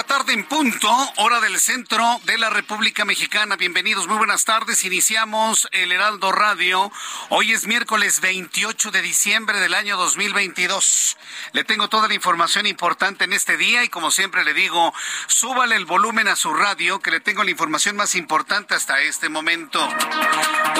La tarde en punto, hora del centro de la República Mexicana. Bienvenidos, muy buenas tardes. Iniciamos el Heraldo Radio. Hoy es miércoles 28 de diciembre del año 2022. Le tengo toda la información importante en este día y como siempre le digo, súbale el volumen a su radio que le tengo la información más importante hasta este momento.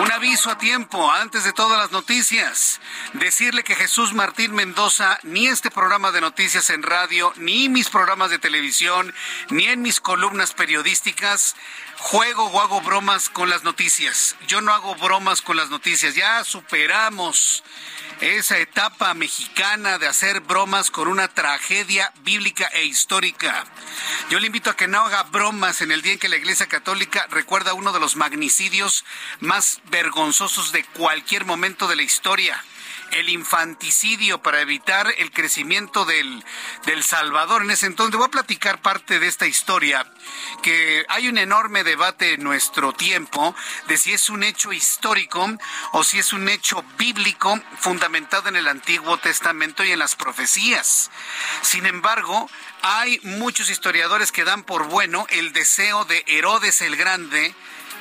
Un aviso a tiempo antes de todas las noticias. Decirle que Jesús Martín Mendoza, ni este programa de noticias en radio, ni mis programas de televisión, ni en mis columnas periodísticas juego o hago bromas con las noticias. Yo no hago bromas con las noticias. Ya superamos esa etapa mexicana de hacer bromas con una tragedia bíblica e histórica. Yo le invito a que no haga bromas en el día en que la Iglesia Católica recuerda uno de los magnicidios más vergonzosos de cualquier momento de la historia el infanticidio para evitar el crecimiento del, del Salvador en ese entonces. Voy a platicar parte de esta historia, que hay un enorme debate en nuestro tiempo de si es un hecho histórico o si es un hecho bíblico fundamentado en el Antiguo Testamento y en las profecías. Sin embargo, hay muchos historiadores que dan por bueno el deseo de Herodes el Grande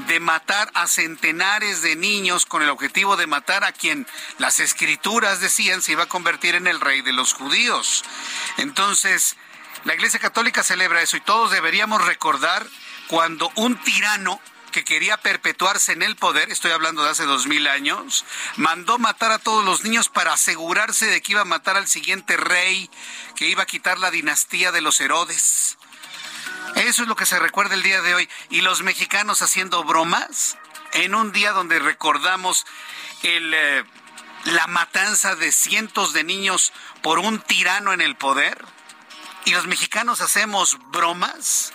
de matar a centenares de niños con el objetivo de matar a quien las escrituras decían se iba a convertir en el rey de los judíos. Entonces, la Iglesia Católica celebra eso y todos deberíamos recordar cuando un tirano que quería perpetuarse en el poder, estoy hablando de hace dos mil años, mandó matar a todos los niños para asegurarse de que iba a matar al siguiente rey, que iba a quitar la dinastía de los Herodes. Eso es lo que se recuerda el día de hoy. Y los mexicanos haciendo bromas en un día donde recordamos el, eh, la matanza de cientos de niños por un tirano en el poder. Y los mexicanos hacemos bromas.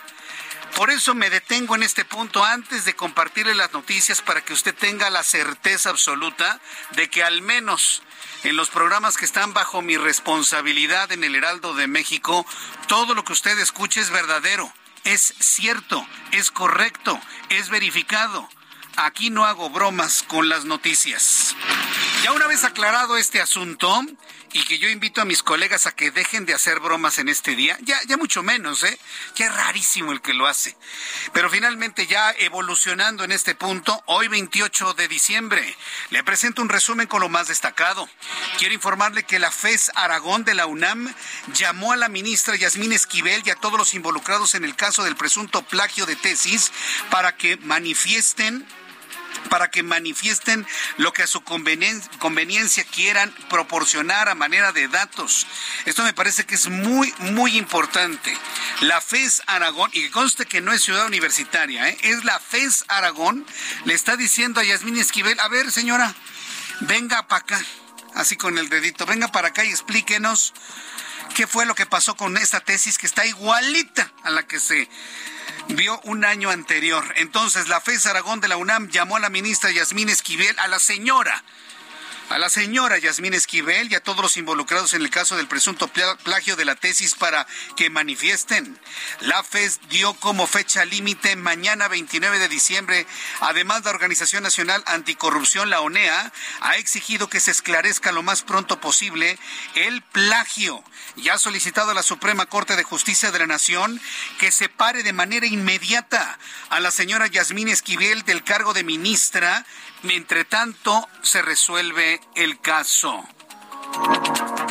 Por eso me detengo en este punto antes de compartirle las noticias para que usted tenga la certeza absoluta de que al menos en los programas que están bajo mi responsabilidad en el Heraldo de México, todo lo que usted escuche es verdadero es cierto, es correcto, es verificado. Aquí no hago bromas con las noticias. Ya una vez aclarado este asunto, y que yo invito a mis colegas a que dejen de hacer bromas en este día, ya, ya mucho menos, ¿eh? Ya es rarísimo el que lo hace. Pero finalmente ya evolucionando en este punto, hoy 28 de diciembre, le presento un resumen con lo más destacado. Quiero informarle que la FES Aragón de la UNAM llamó a la ministra Yasmín Esquivel y a todos los involucrados en el caso del presunto plagio de tesis para que manifiesten para que manifiesten lo que a su conveniencia quieran proporcionar a manera de datos. Esto me parece que es muy, muy importante. La FES Aragón, y que conste que no es ciudad universitaria, ¿eh? es la FES Aragón, le está diciendo a Yasmín Esquivel, a ver señora, venga para acá, así con el dedito, venga para acá y explíquenos qué fue lo que pasó con esta tesis que está igualita a la que se vio un año anterior. Entonces, la FES Aragón de la UNAM llamó a la ministra Yasmín Esquivel, a la señora a la señora Yasmín Esquivel y a todos los involucrados en el caso del presunto plagio de la tesis para que manifiesten. La FES dio como fecha límite mañana 29 de diciembre. Además, la Organización Nacional Anticorrupción, la ONEA, ha exigido que se esclarezca lo más pronto posible el plagio y ha solicitado a la Suprema Corte de Justicia de la Nación que separe de manera inmediata a la señora Yasmín Esquivel del cargo de ministra Mientras tanto, se resuelve el caso.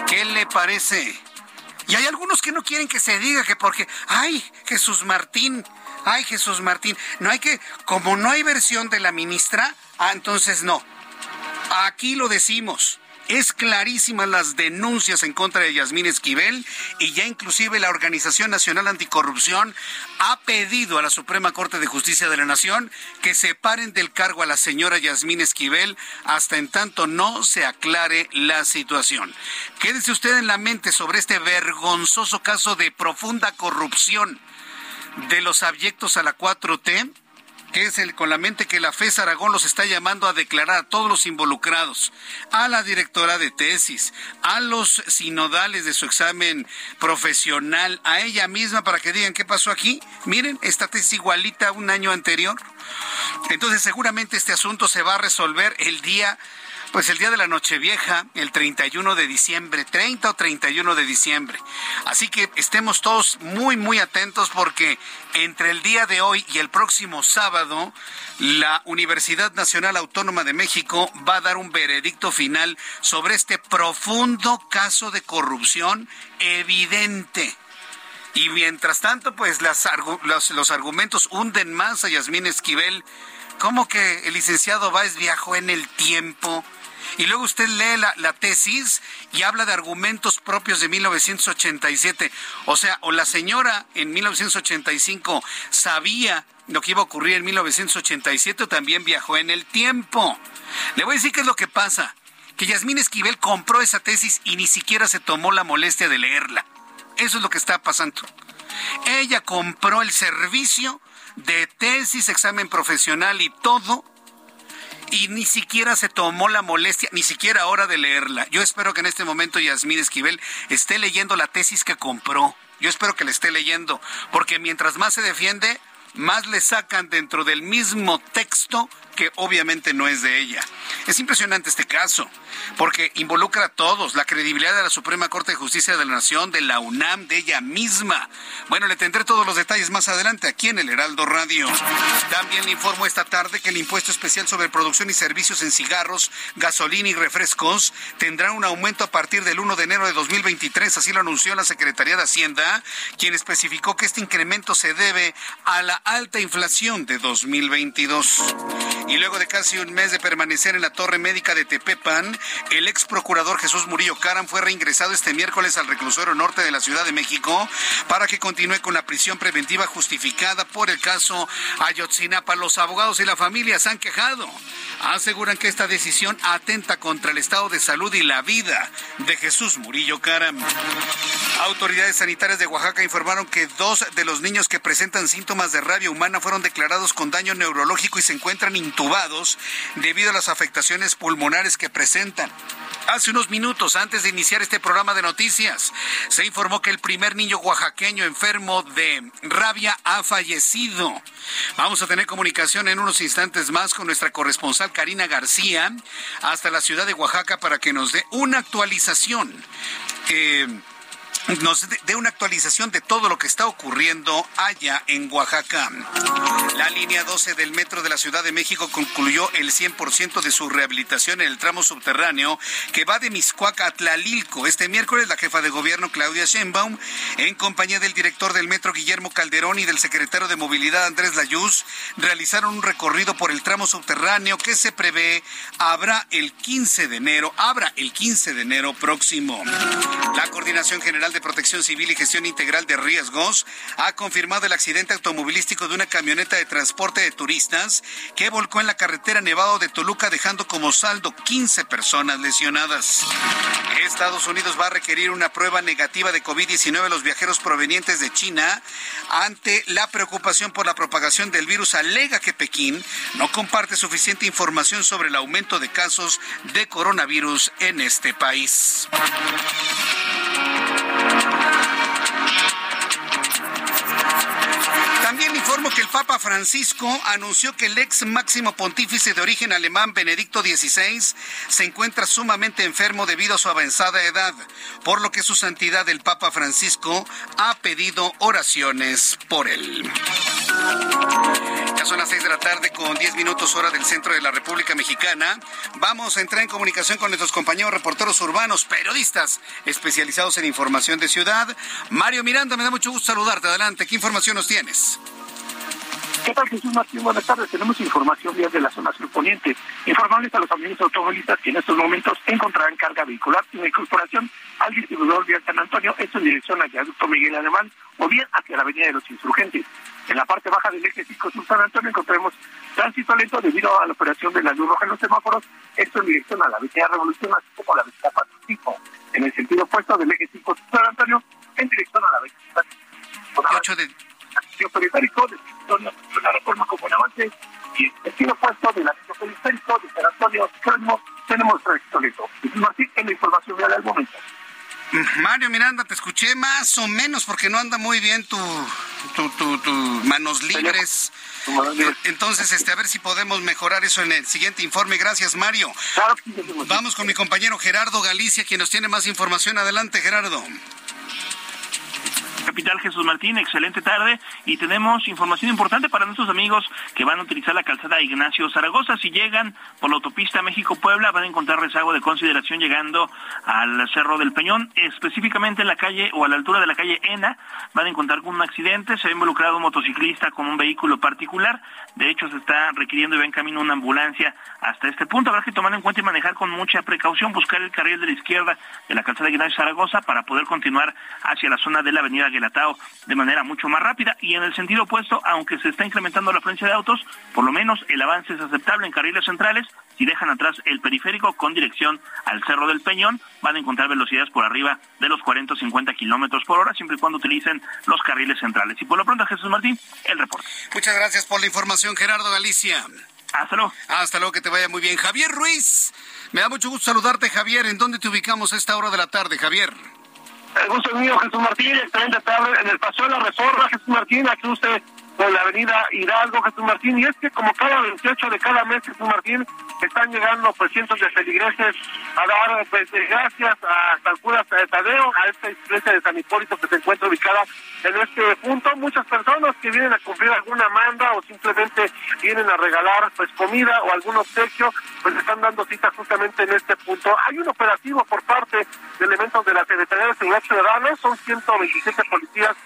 ¿Qué le parece? Y hay algunos que no quieren que se diga que porque, ay, Jesús Martín, ay, Jesús Martín, no hay que, como no hay versión de la ministra, ah, entonces no. Aquí lo decimos. Es clarísimas las denuncias en contra de Yasmín Esquivel y ya inclusive la Organización Nacional Anticorrupción ha pedido a la Suprema Corte de Justicia de la Nación que separen del cargo a la señora Yasmín Esquivel hasta en tanto no se aclare la situación. Quédese usted en la mente sobre este vergonzoso caso de profunda corrupción de los abyectos a la 4T que es el con la mente que la FES Aragón los está llamando a declarar a todos los involucrados, a la directora de tesis, a los sinodales de su examen profesional, a ella misma para que digan qué pasó aquí. Miren, esta tesis igualita a un año anterior. Entonces seguramente este asunto se va a resolver el día pues el día de la Nochevieja, el 31 de diciembre, 30 o 31 de diciembre. Así que estemos todos muy, muy atentos porque entre el día de hoy y el próximo sábado, la Universidad Nacional Autónoma de México va a dar un veredicto final sobre este profundo caso de corrupción evidente. Y mientras tanto, pues las, los, argumentos hunden más a Yasmín Esquivel. ¿Cómo que el licenciado Báez viajó en el tiempo? Y luego usted lee la, tesis y habla de argumentos propios de 1987. O sea, o la señora en 1985 sabía lo que iba a ocurrir en 1987 o también viajó en el tiempo. Le voy a decir qué es lo que pasa. Que Yasmín Esquivel compró esa tesis y ni siquiera se tomó la molestia de leerla. Eso es lo que está pasando. Ella compró el servicio de tesis, examen profesional y todo y ni siquiera se tomó la molestia, ni siquiera ahora de leerla. Yo espero que en este momento Yasmín Esquivel esté leyendo la tesis que compró. Yo espero que la esté leyendo, porque mientras más se defiende, más le sacan dentro del mismo texto que obviamente no es de ella. Es impresionante este caso, porque involucra a todos, la credibilidad de la Suprema Corte de Justicia de la Nación, de la UNAM, de ella misma. Bueno, le tendré todos los detalles más adelante aquí en el Heraldo Radio. También le informo esta tarde que el impuesto especial sobre producción y servicios en cigarros, gasolina y refrescos tendrá un aumento a partir del 1 de enero de 2023, así lo anunció la Secretaría de Hacienda, quien especificó que este incremento se debe a la alta inflación de 2022. Y luego de casi un mes de permanecer en la torre médica de Tepepan, el ex procurador Jesús Murillo Caram fue reingresado este miércoles al reclusorio norte de la Ciudad de México para que continúe con la prisión preventiva justificada por el caso Ayotzinapa. Los abogados y la familia se han quejado. Aseguran que esta decisión atenta contra el estado de salud y la vida de Jesús Murillo Caram. Autoridades sanitarias de Oaxaca informaron que dos de los niños que presentan síntomas de rabia humana fueron declarados con daño neurológico y se encuentran debido a las afectaciones pulmonares que presentan. Hace unos minutos, antes de iniciar este programa de noticias, se informó que el primer niño oaxaqueño enfermo de rabia ha fallecido. Vamos a tener comunicación en unos instantes más con nuestra corresponsal Karina García hasta la ciudad de Oaxaca para que nos dé una actualización. Eh, nos dé una actualización de todo lo que está ocurriendo allá en Oaxaca. La línea 12 del metro de la Ciudad de México concluyó el 100% de su rehabilitación en el tramo subterráneo que va de Miscuac a Tlalilco. Este miércoles la jefa de gobierno Claudia Sheinbaum, en compañía del director del metro Guillermo Calderón y del secretario de Movilidad Andrés Layuz, realizaron un recorrido por el tramo subterráneo que se prevé habrá el 15 de enero, habrá el 15 de enero próximo. La Coordinación General de Protección Civil y Gestión Integral de Riesgos ha confirmado el accidente automovilístico de una camioneta de transporte de turistas que volcó en la carretera Nevado de Toluca dejando como saldo 15 personas lesionadas. Estados Unidos va a requerir una prueba negativa de COVID-19 a los viajeros provenientes de China ante la preocupación por la propagación del virus. Alega que Pekín no comparte suficiente información sobre el aumento de casos de coronavirus en este país. Que el Papa Francisco anunció que el ex máximo pontífice de origen alemán Benedicto XVI se encuentra sumamente enfermo debido a su avanzada edad, por lo que su santidad el Papa Francisco ha pedido oraciones por él. Ya son las seis de la tarde con diez minutos hora del centro de la República Mexicana. Vamos a entrar en comunicación con nuestros compañeros reporteros urbanos, periodistas especializados en información de ciudad. Mario Miranda, me da mucho gusto saludarte. Adelante, ¿qué información nos tienes? ¿Qué tal, Jesús Martín? Buenas tardes. Tenemos información desde la zona surponiente. Informarles a los amigos automovilistas que en estos momentos encontrarán carga vehicular y de incorporación al distribuidor de San Antonio, esto en dirección al viaducto Miguel Alemán o bien hacia la avenida de los Insurgentes. En la parte baja del eje 5 Sur San Antonio encontraremos tránsito lento debido a la operación de la luz roja en los semáforos, esto en dirección a la avenida Revolución, así como a la avenida Pacífico. En el sentido opuesto del eje 5 Sur San Antonio, en dirección a la avenida 8 de periférico de la reforma como un avance y el sentido opuesto del anillo periférico de San Antonio Crónimo tenemos tránsito lento. Martín, en la información real al momento. Mario Miranda, te escuché más o menos porque no anda muy bien tu, tu, tu, tu manos libres. Entonces, este, a ver si podemos mejorar eso en el siguiente informe. Gracias, Mario. Vamos con mi compañero Gerardo Galicia, quien nos tiene más información. Adelante, Gerardo capital Jesús Martín, excelente tarde. Y tenemos información importante para nuestros amigos que van a utilizar la calzada Ignacio Zaragoza. Si llegan por la autopista México-Puebla van a encontrar rezago de consideración llegando al Cerro del Peñón, específicamente en la calle o a la altura de la calle Ena, van a encontrar un accidente, se ha involucrado un motociclista con un vehículo particular, de hecho se está requiriendo y va en camino una ambulancia hasta este punto, habrá que tomar en cuenta y manejar con mucha precaución, buscar el carril de la izquierda de la calzada Ignacio Zaragoza para poder continuar hacia la zona de la avenida Guelatao de manera mucho más rápida y en el sentido opuesto, aunque se está incrementando la afluencia de autos, por lo menos el avance es aceptable en carriles centrales. Si dejan atrás el periférico con dirección al Cerro del Peñón, van a encontrar velocidades por arriba de los 40 o 50 kilómetros por hora, siempre y cuando utilicen los carriles centrales. Y por lo pronto, Jesús Martín, el reporte. Muchas gracias por la información, Gerardo Galicia. Hasta luego. Hasta luego, que te vaya muy bien. Javier Ruiz, me da mucho gusto saludarte, Javier. ¿En dónde te ubicamos a esta hora de la tarde, Javier? El gusto mío, Jesús Martín, excelente tarde. En el Paseo de la Reforma, Jesús Martín, aquí usted por la avenida Hidalgo, Jesús Martín, y es que como cada 28 de cada mes, Jesús Martín, están llegando pues cientos de feligreses a dar pues gracias a San Judas Tadeo, a esta iglesia de San Hipólito que se encuentra ubicada en este punto. Muchas personas que vienen a cumplir alguna manda o simplemente vienen a regalar pues comida o algún obsequio, pues están dando cita justamente en este punto. Hay un operativo por parte de elementos de la Secretaría de Seguridad Ciudadana, son 127 policías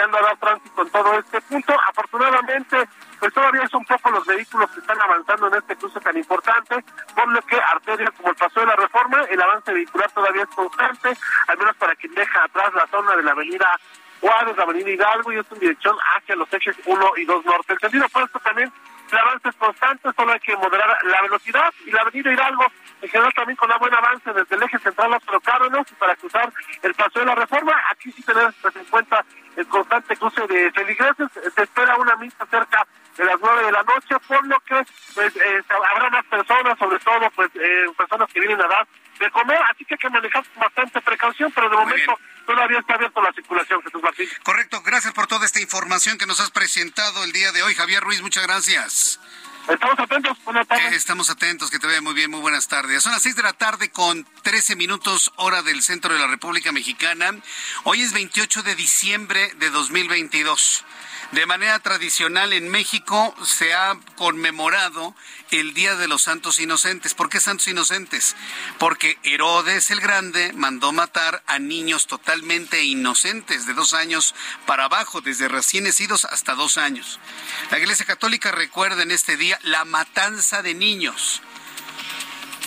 apoyando a dar tránsito en todo este punto. Afortunadamente, pues todavía son pocos los vehículos que están avanzando en este cruce tan importante, por lo que arterias como el paso de la reforma, el avance vehicular todavía es constante, al menos para quien deja atrás la zona de la avenida Juárez, la avenida Hidalgo y es en dirección hacia los ejes 1 y 2 norte. El sentido opuesto también el avance es constante, solo hay que moderar la velocidad y la avenida Hidalgo en general también con un buen avance desde el eje central los Cárdenas para cruzar el paso de la reforma. Aquí sí tenemos pues, en cuenta el constante cruce de feligreses. Se espera una misa cerca de las nueve de la noche, por lo que pues eh, habrá más personas, sobre todo pues eh, personas que vienen a dar de comer, así que hay que manejar bastante precaución, pero de momento todavía está abierta la circulación, Jesús Martín. Correcto, gracias por toda esta información que nos has presentado el día de hoy, Javier Ruiz, muchas gracias. Estamos atentos, buenas tardes. Eh, estamos atentos, que te vea muy bien, muy buenas tardes. Son las seis de la tarde con 13 minutos hora del centro de la República Mexicana. Hoy es 28 de diciembre de 2022. De manera tradicional en México se ha conmemorado el Día de los Santos Inocentes. ¿Por qué Santos Inocentes? Porque Herodes el Grande mandó matar a niños totalmente inocentes de dos años para abajo, desde recién nacidos hasta dos años. La Iglesia Católica recuerda en este día la matanza de niños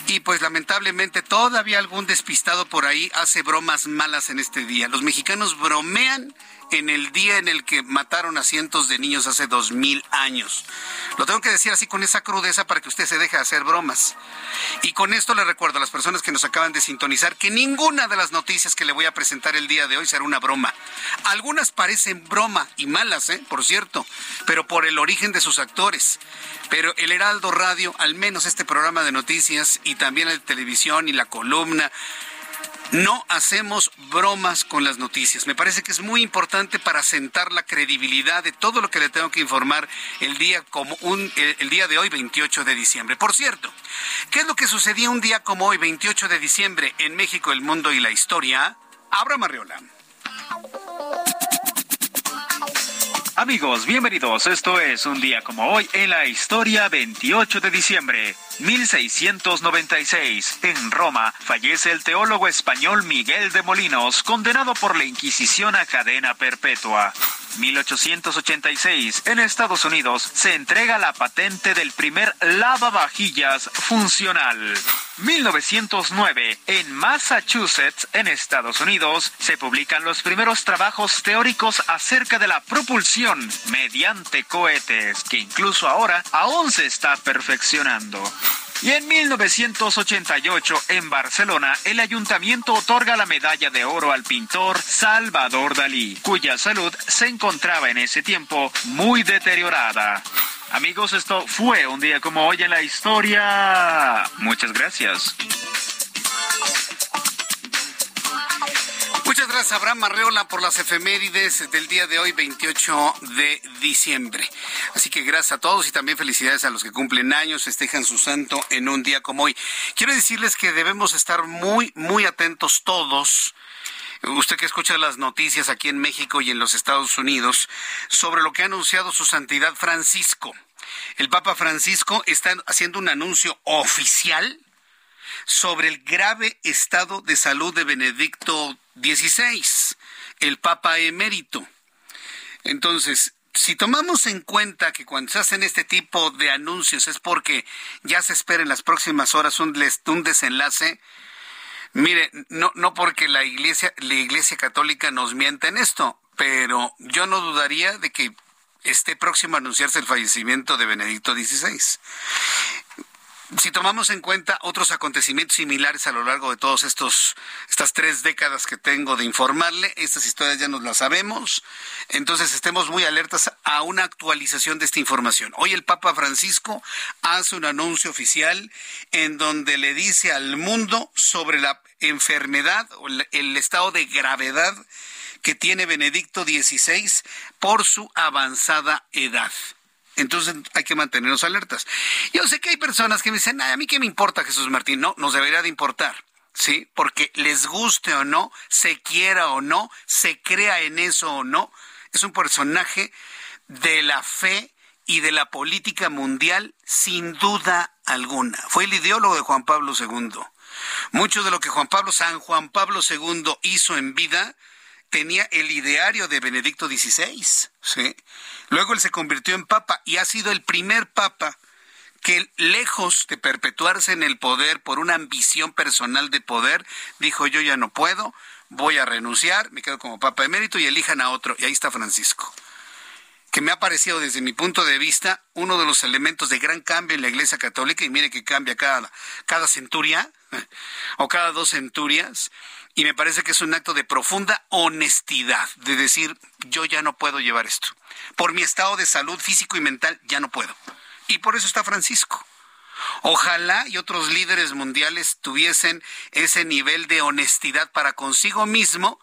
Y pues lamentablemente todavía algún despistado por ahí hace bromas malas en este día. Los mexicanos bromean en el día en el que mataron a cientos de niños hace dos mil años. Lo tengo que decir así con esa crudeza para que usted se deje de hacer bromas. Y con esto le recuerdo a las personas que nos acaban de sintonizar que ninguna de las noticias que le voy a presentar el día de hoy será una broma. Algunas parecen broma y malas, ¿eh? por cierto, pero por el origen de sus actores. Pero el Heraldo Radio, al menos este programa de noticias y también de televisión y la columna, no hacemos bromas con las noticias. Me parece que es muy importante para sentar la credibilidad de todo lo que le tengo que informar el día como un el, día de hoy 28 de diciembre. Por cierto, ¿qué es lo que sucedía un día como hoy 28 de diciembre en México, el mundo y la historia? Abra Marriola. Amigos, bienvenidos. Esto es un día como hoy en la historia 28 de diciembre. 1696. En Roma fallece el teólogo español Miguel de Molinos, condenado por la Inquisición a cadena perpetua. 1886. En Estados Unidos se entrega la patente del primer lavavajillas funcional. 1909. En Massachusetts, en Estados Unidos, se publican los primeros trabajos teóricos acerca de la propulsión mediante cohetes, que incluso ahora aún se está perfeccionando. Y en 1988, en Barcelona, el ayuntamiento otorga la medalla de oro al pintor Salvador Dalí, cuya salud se encontraba en ese tiempo muy deteriorada. Amigos, esto fue un día como hoy en la historia. Muchas gracias. Gracias, Abraham Arreola, por las efemérides del día de hoy, 28 de diciembre. Así que gracias a todos y también felicidades a los que cumplen años, festejan su santo en un día como hoy. Quiero decirles que debemos estar muy, muy atentos todos usted que escucha las noticias aquí en México y en los Estados Unidos sobre lo que ha anunciado su santidad Francisco. El Papa Francisco está haciendo un anuncio oficial sobre el grave estado de salud de Benedicto XVI, el Papa emérito. Entonces, si tomamos en cuenta que cuando se hacen este tipo de anuncios es porque ya se espera en las próximas horas un, un desenlace, mire, no, no porque la iglesia, la iglesia católica nos mienta en esto, pero yo no dudaría de que esté próximo a anunciarse el fallecimiento de Benedicto XVI si tomamos en cuenta otros acontecimientos similares a lo largo de todas estas tres décadas que tengo de informarle, estas historias ya nos las sabemos, entonces estemos muy alertas a una actualización de esta información. Hoy el Papa Francisco hace un anuncio oficial en donde le dice al mundo sobre la enfermedad o el estado de gravedad que tiene Benedicto XVI por su avanzada edad. Entonces hay que mantenernos alertas. Yo sé que hay personas que me dicen, a mí qué me importa Jesús Martín. No, nos debería de importar. ¿Sí? Porque les guste o no, se quiera o no, se crea en eso o no, es un personaje de la fe y de la política mundial sin duda alguna. Fue el ideólogo de Juan Pablo II. Mucho de lo que Juan Pablo, San Juan Pablo II hizo en vida, tenía el ideario de Benedicto XVI. ¿sí? Luego él se convirtió en papa y ha sido el primer papa que lejos de perpetuarse en el poder por una ambición personal de poder, dijo yo ya no puedo, voy a renunciar, me quedo como papa emérito y elijan a otro. Y ahí está Francisco que me ha parecido desde mi punto de vista uno de los elementos de gran cambio en la Iglesia Católica, y mire que cambia cada, cada centuria o cada dos centurias, y me parece que es un acto de profunda honestidad, de decir, yo ya no puedo llevar esto. Por mi estado de salud físico y mental, ya no puedo. Y por eso está Francisco. Ojalá y otros líderes mundiales tuviesen ese nivel de honestidad para consigo mismo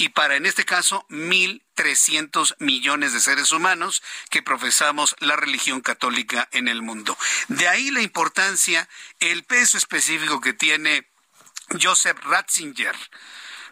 y para, en este caso, 1.300 millones de seres humanos que profesamos la religión católica en el mundo. De ahí la importancia, el peso específico que tiene Joseph Ratzinger,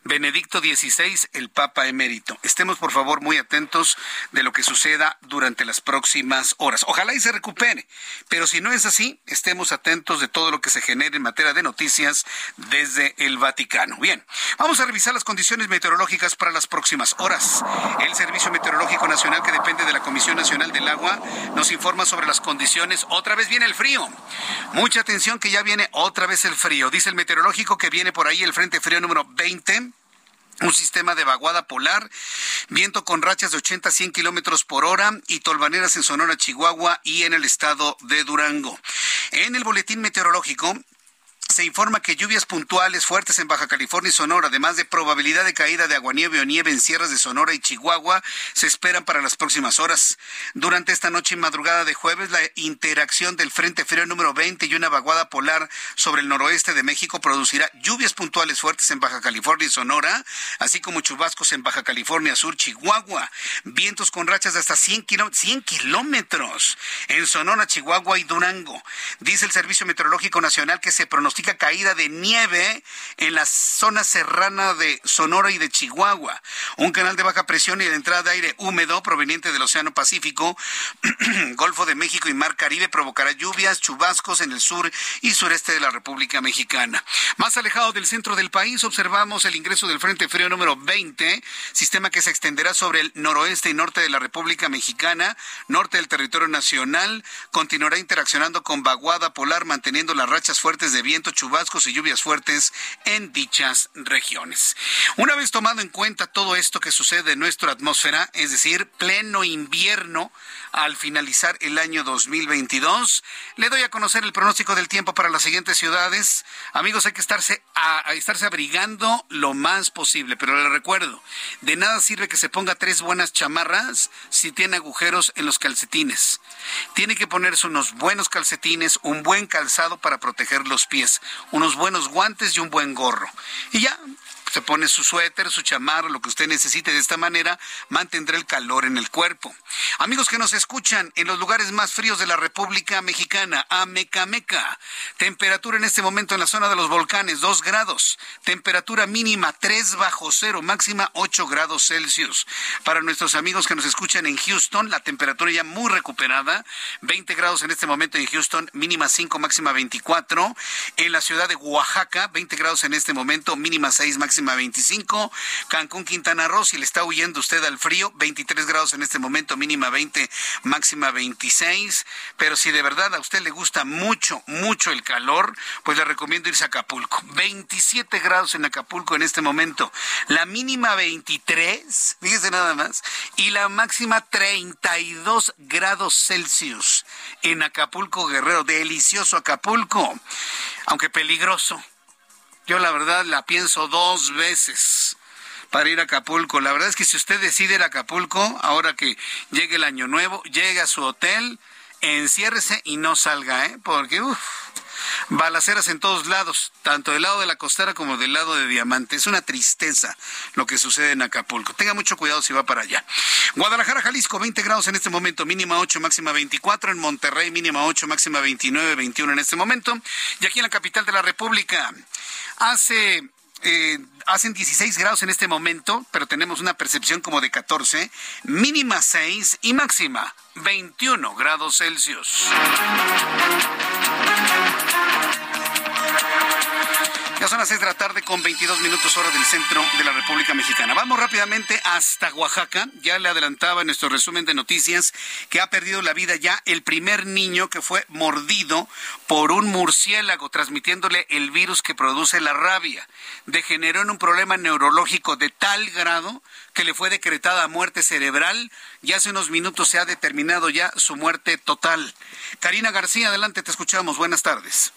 Benedicto XVI, el Papa emérito. Estemos por favor muy atentos de lo que suceda durante las próximas horas. Ojalá y se recupere, pero si no es así, estemos atentos de todo lo que se genere en materia de noticias desde el Vaticano. Bien, vamos a revisar las condiciones meteorológicas para las próximas horas. El Servicio Meteorológico Nacional, que depende de la Comisión Nacional del Agua, nos informa sobre las condiciones. Otra vez viene el frío. Mucha atención que ya viene otra vez el frío. Dice el meteorológico que viene por ahí el Frente Frío número 20 un sistema de vaguada polar, viento con rachas de 80 a 100 kilómetros por hora y tolvaneras en Sonora, Chihuahua y en el estado de Durango. En el boletín meteorológico se informa que lluvias puntuales fuertes en Baja California y Sonora, además de probabilidad de caída de aguanieve o nieve en sierras de Sonora y Chihuahua, se esperan para las próximas horas. Durante esta noche y madrugada de jueves, la interacción del Frente Frío número 20 y una vaguada polar sobre el noroeste de México producirá lluvias puntuales fuertes en Baja California y Sonora, así como chubascos en Baja California Sur, Chihuahua, vientos con rachas de hasta 100, 100 kilómetros en Sonora, Chihuahua y Durango. Dice el Servicio Meteorológico Nacional que se pronostica caída de nieve en la zona serrana de Sonora y de Chihuahua. Un canal de baja presión y de entrada de aire húmedo proveniente del Océano Pacífico, Golfo de México y Mar Caribe provocará lluvias, chubascos en el sur y sureste de la República Mexicana. Más alejado del centro del país observamos el ingreso del Frente Frío número 20, sistema que se extenderá sobre el noroeste y norte de la República Mexicana, norte del territorio nacional, continuará interaccionando con vaguada polar manteniendo las rachas fuertes de viento chubascos y lluvias fuertes en dichas regiones. Una vez tomado en cuenta todo esto que sucede en nuestra atmósfera, es decir, pleno invierno al finalizar el año 2022, le doy a conocer el pronóstico del tiempo para las siguientes ciudades. Amigos, hay que estarse, a, estarse abrigando lo más posible, pero le recuerdo, de nada sirve que se ponga tres buenas chamarras si tiene agujeros en los calcetines. Tiene que ponerse unos buenos calcetines, un buen calzado para proteger los pies unos buenos guantes y un buen gorro. Y ya, se pone su suéter, su chamarra, lo que usted necesite. De esta manera mantendrá el calor en el cuerpo. Amigos que nos escuchan en los lugares más fríos de la República Mexicana, Amecameca. Temperatura en este momento en la zona de los volcanes, 2 grados. Temperatura mínima 3 bajo cero, máxima 8 grados Celsius. Para nuestros amigos que nos escuchan en Houston, la temperatura ya muy recuperada, 20 grados en este momento en Houston, mínima 5, máxima 24. En la ciudad de Oaxaca, 20 grados en este momento, mínima 6, máxima máxima 25. Cancún, Quintana Roo, si le está huyendo usted al frío, 23 grados en este momento, mínima 20, máxima 26. Pero si de verdad a usted le gusta mucho, mucho el calor, pues le recomiendo irse a Acapulco. 27 grados en Acapulco en este momento. La mínima 23, fíjese nada más, y la máxima 32 grados Celsius en Acapulco, Guerrero. Delicioso Acapulco, aunque peligroso. Yo la verdad la pienso dos veces para ir a Acapulco. La verdad es que si usted decide ir a Acapulco, ahora que llegue el año nuevo, llegue a su hotel, enciérrese y no salga, ¿eh? Porque, uff, balaceras en todos lados, tanto del lado de la costera como del lado de Diamante. Es una tristeza lo que sucede en Acapulco. Tenga mucho cuidado si va para allá. Guadalajara, Jalisco, 20 grados en este momento, mínima 8, máxima 24. En Monterrey, mínima 8, máxima 29, 21 en este momento. Y aquí en la capital de la República, Hace eh, hacen 16 grados en este momento, pero tenemos una percepción como de 14, mínima 6 y máxima 21 grados Celsius. Son las de la tarde con 22 minutos hora del centro de la República Mexicana. Vamos rápidamente hasta Oaxaca. Ya le adelantaba en nuestro resumen de noticias que ha perdido la vida ya el primer niño que fue mordido por un murciélago transmitiéndole el virus que produce la rabia. Degeneró en un problema neurológico de tal grado que le fue decretada muerte cerebral y hace unos minutos se ha determinado ya su muerte total. Karina García, adelante, te escuchamos. Buenas tardes.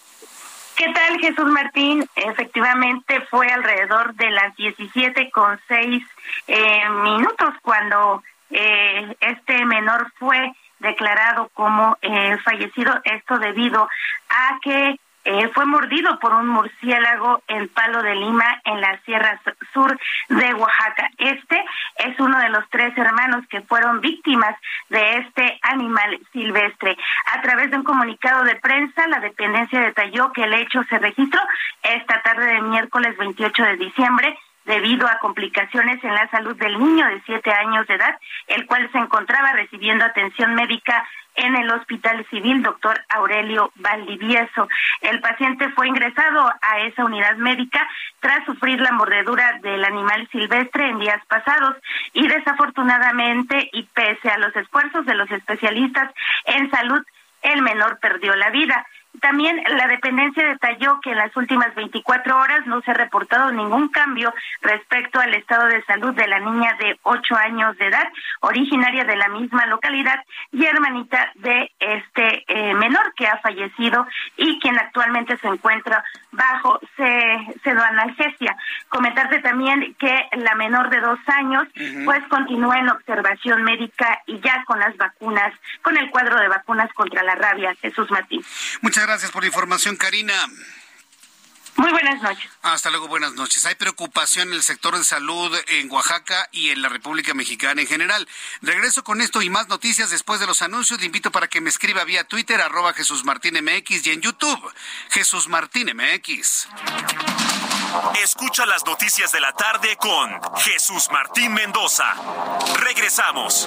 ¿Qué tal, Jesús Martín? Efectivamente fue alrededor de las 17 con 6 eh, minutos cuando eh, este menor fue declarado como eh, fallecido. Esto debido a que eh, fue mordido por un murciélago en Palo de Lima, en la Sierra Sur de Oaxaca. Este es uno de los tres hermanos que fueron víctimas de este animal silvestre. A través de un comunicado de prensa, la dependencia detalló que el hecho se registró esta tarde de miércoles 28 de diciembre debido a complicaciones en la salud del niño de siete años de edad, el cual se encontraba recibiendo atención médica en el Hospital Civil Doctor Aurelio Valdivieso. El paciente fue ingresado a esa unidad médica tras sufrir la mordedura del animal silvestre en días pasados y desafortunadamente y pese a los esfuerzos de los especialistas en salud, el menor perdió la vida. También la dependencia detalló que en las últimas 24 horas no se ha reportado ningún cambio respecto al estado de salud de la niña de 8 años de edad, originaria de la misma localidad y hermanita de este eh, menor que ha fallecido y quien actualmente se encuentra bajo pseudoanalgesia. Comentarte también que la menor de dos años pues continúa en observación médica y ya con las vacunas, con el cuadro de vacunas contra la rabia. Jesús Martín. Muchas gracias por la información, Karina. Muy buenas noches. Hasta luego, buenas noches. Hay preocupación en el sector de salud en Oaxaca y en la República Mexicana en general. Regreso con esto y más noticias después de los anuncios. Le invito para que me escriba vía Twitter, arroba Jesús Martín MX y en YouTube, Jesús Martín MX. Escucha las noticias de la tarde con Jesús Martín Mendoza. Regresamos.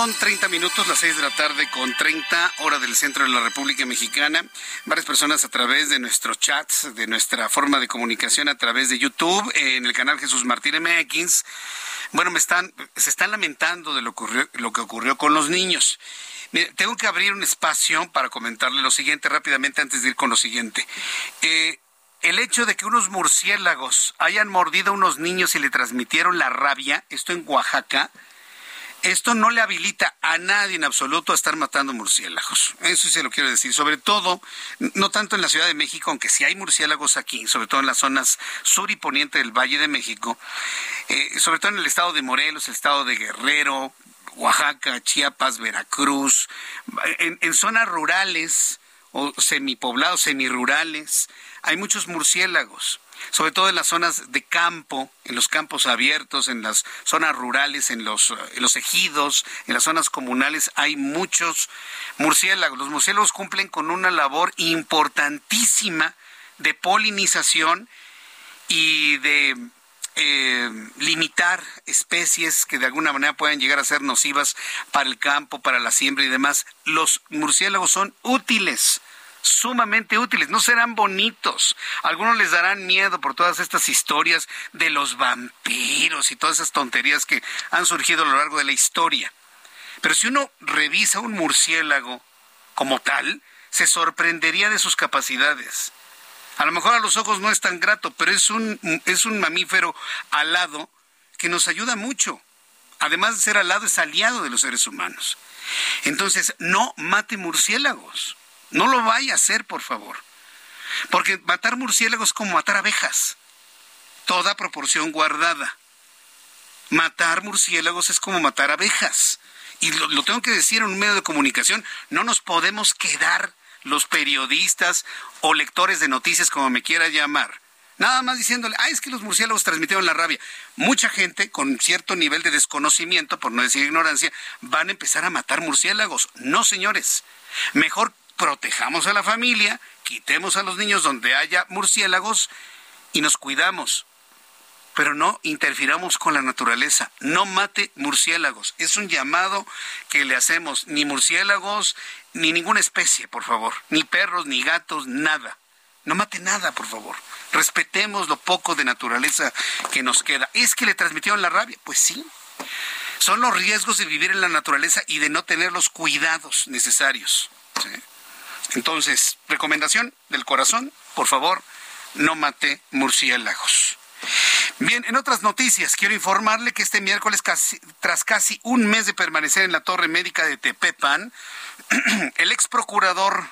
Con 30 minutos, las 6 de la tarde con 30, hora del centro de la República Mexicana. Varias personas a través de nuestros chats, de nuestra forma de comunicación a través de YouTube, en el canal Jesús Martín MX. Bueno, me están, se están lamentando de lo, lo que ocurrió con los niños. tengo que abrir un espacio para comentarle lo siguiente rápidamente antes de ir con lo siguiente. Eh, el hecho de que unos murciélagos hayan mordido a unos niños y le transmitieron la rabia, esto en Oaxaca, esto no le habilita a nadie en absoluto a estar matando murciélagos. Eso sí se lo quiero decir. Sobre todo, no tanto en la Ciudad de México, aunque sí hay murciélagos aquí, sobre todo en las zonas sur y poniente del Valle de México, eh, sobre todo en el estado de Morelos, el estado de Guerrero, Oaxaca, Chiapas, Veracruz, en, en zonas rurales o semipoblados, semirurales, hay muchos murciélagos sobre todo en las zonas de campo, en los campos abiertos, en las zonas rurales, en los, en los ejidos, en las zonas comunales, hay muchos murciélagos. Los murciélagos cumplen con una labor importantísima de polinización y de eh, limitar especies que de alguna manera puedan llegar a ser nocivas para el campo, para la siembra y demás. Los murciélagos son útiles sumamente útiles, no serán bonitos. Algunos les darán miedo por todas estas historias de los vampiros y todas esas tonterías que han surgido a lo largo de la historia. Pero si uno revisa un murciélago como tal, se sorprendería de sus capacidades. A lo mejor a los ojos no es tan grato, pero es un, es un mamífero alado que nos ayuda mucho. Además de ser alado, es aliado de los seres humanos. Entonces, no mate murciélagos. No lo vaya a hacer, por favor. Porque matar murciélagos es como matar abejas. Toda proporción guardada. Matar murciélagos es como matar abejas. Y lo, tengo que decir en un medio de comunicación, no nos podemos quedar los periodistas o lectores de noticias, como me quiera llamar, nada más diciéndole, ah, es que los murciélagos transmitieron la rabia. Mucha gente con cierto nivel de desconocimiento, por no decir ignorancia, van a empezar a matar murciélagos. No, señores. Mejor protejamos a la familia, quitemos a los niños donde haya murciélagos y nos cuidamos. pero no interfiramos con la naturaleza. No mate murciélagos. Es un llamado que le hacemos. Ni murciélagos, ni ninguna especie, por favor. Ni perros, ni gatos, nada. No mate nada, por favor. Respetemos lo poco de naturaleza que nos queda. ¿Es que le transmitieron la rabia? Pues sí. Son los riesgos de vivir en la naturaleza y de no tener los cuidados necesarios. Entonces, recomendación del corazón, por favor, no mate murciélagos. Bien, en otras noticias, quiero informarle que este miércoles, tras casi un mes de permanecer en la torre médica de Tepepan, el ex procurador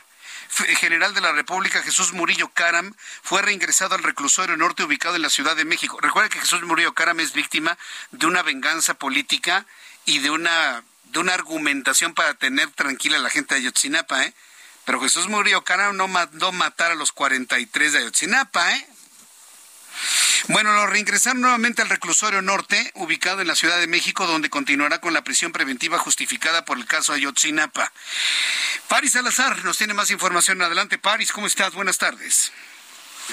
general de la República, Jesús Murillo Caram, fue reingresado al reclusorio norte ubicado en la Ciudad de México. Recuerda que Jesús Murillo Caram es víctima de una venganza política y de una, de una argumentación para tener tranquila a la gente de Ayotzinapa, ¿eh? Pero Jesús Murillo Caram no mandó matar a los 43 de Ayotzinapa, ¿eh? Bueno, lo reingresaron nuevamente al reclusorio norte, ubicado en la Ciudad de México, donde continuará con la prisión preventiva justificada por el caso Ayotzinapa. Paris Salazar nos tiene más información. Adelante, Paris, ¿cómo estás? Buenas tardes.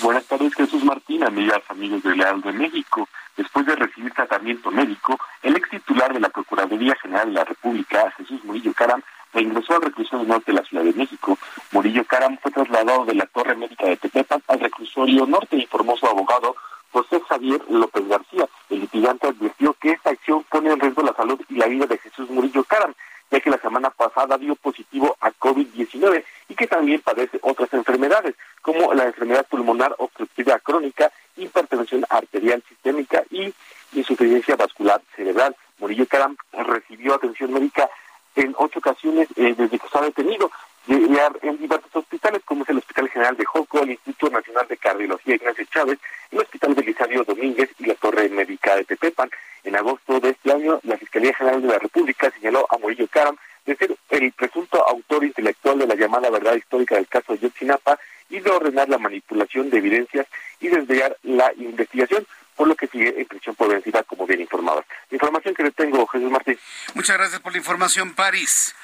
Buenas tardes, Jesús Martín, amigas, amigos de Leal de México. Después de recibir tratamiento médico, el ex titular de la Procuraduría General de la República, Jesús Murillo Caram, reingresó al reclusorio norte de la Ciudad de México. Murillo Caram fue trasladado de la Torre Médica de Tepepan al reclusorio norte, informó su abogado José Javier López García. El litigante advirtió que esta acción pone en riesgo la salud y la vida de Jesús Murillo Caram, ya que la semana pasada dio positivo a COVID-19 y que también padece otras enfermedades, como la enfermedad pulmonar obstructiva crónica, hipertensión arterial sistémica y insuficiencia vascular cerebral. Murillo Caram recibió atención médica en ocho ocasiones eh, desde que estaba detenido en diversos hospitales, como es el Hospital General de Joco, el Instituto Nacional de Cardiología Ignacio Chávez, el Hospital Belisario Domínguez y la Torre Médica de Tepepan. En agosto de este año, la Fiscalía General de la República señaló a Murillo Caram de ser el presunto autor intelectual de la llamada verdad histórica del caso de Yotzinapa y de ordenar la manipulación de evidencias y desviar la investigación, por lo que sigue en prisión preventiva, como bien informado. Información que le tengo, Jesús Martín. Muchas gracias por la información, París.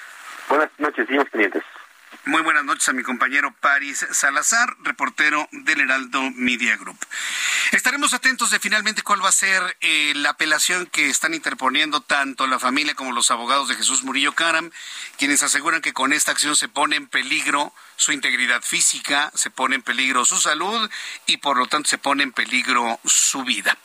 Buenas noches, señores clientes. Muy buenas noches a mi compañero Paris Salazar, reportero del Heraldo Media Group. Estaremos atentos de finalmente cuál va a ser eh, la apelación que están interponiendo tanto la familia como los abogados de Jesús Murillo Caram, quienes aseguran que con esta acción se pone en peligro su integridad física, se pone en peligro su salud y por lo tanto se pone en peligro su vida.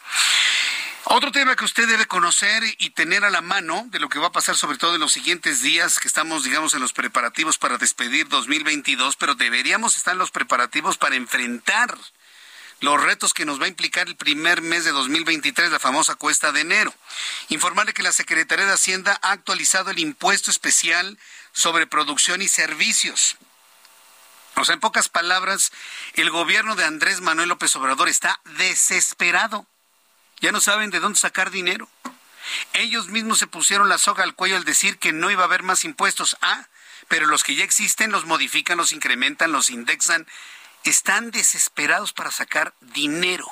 Otro tema que usted debe conocer y tener a la mano de lo que va a pasar sobre todo en los siguientes días que estamos, digamos, en los preparativos para despedir 2022, pero deberíamos estar en los preparativos para enfrentar los retos que nos va a implicar el primer mes de 2023, la famosa cuesta de enero. Informarle que la Secretaría de Hacienda ha actualizado el impuesto especial sobre producción y servicios. O sea, en pocas palabras, el gobierno de Andrés Manuel López Obrador está desesperado ya no saben de dónde sacar dinero. Ellos mismos se pusieron la soga al cuello al decir que no iba a haber más impuestos. Ah, pero los que ya existen los modifican, los incrementan, los indexan. Están desesperados para sacar dinero.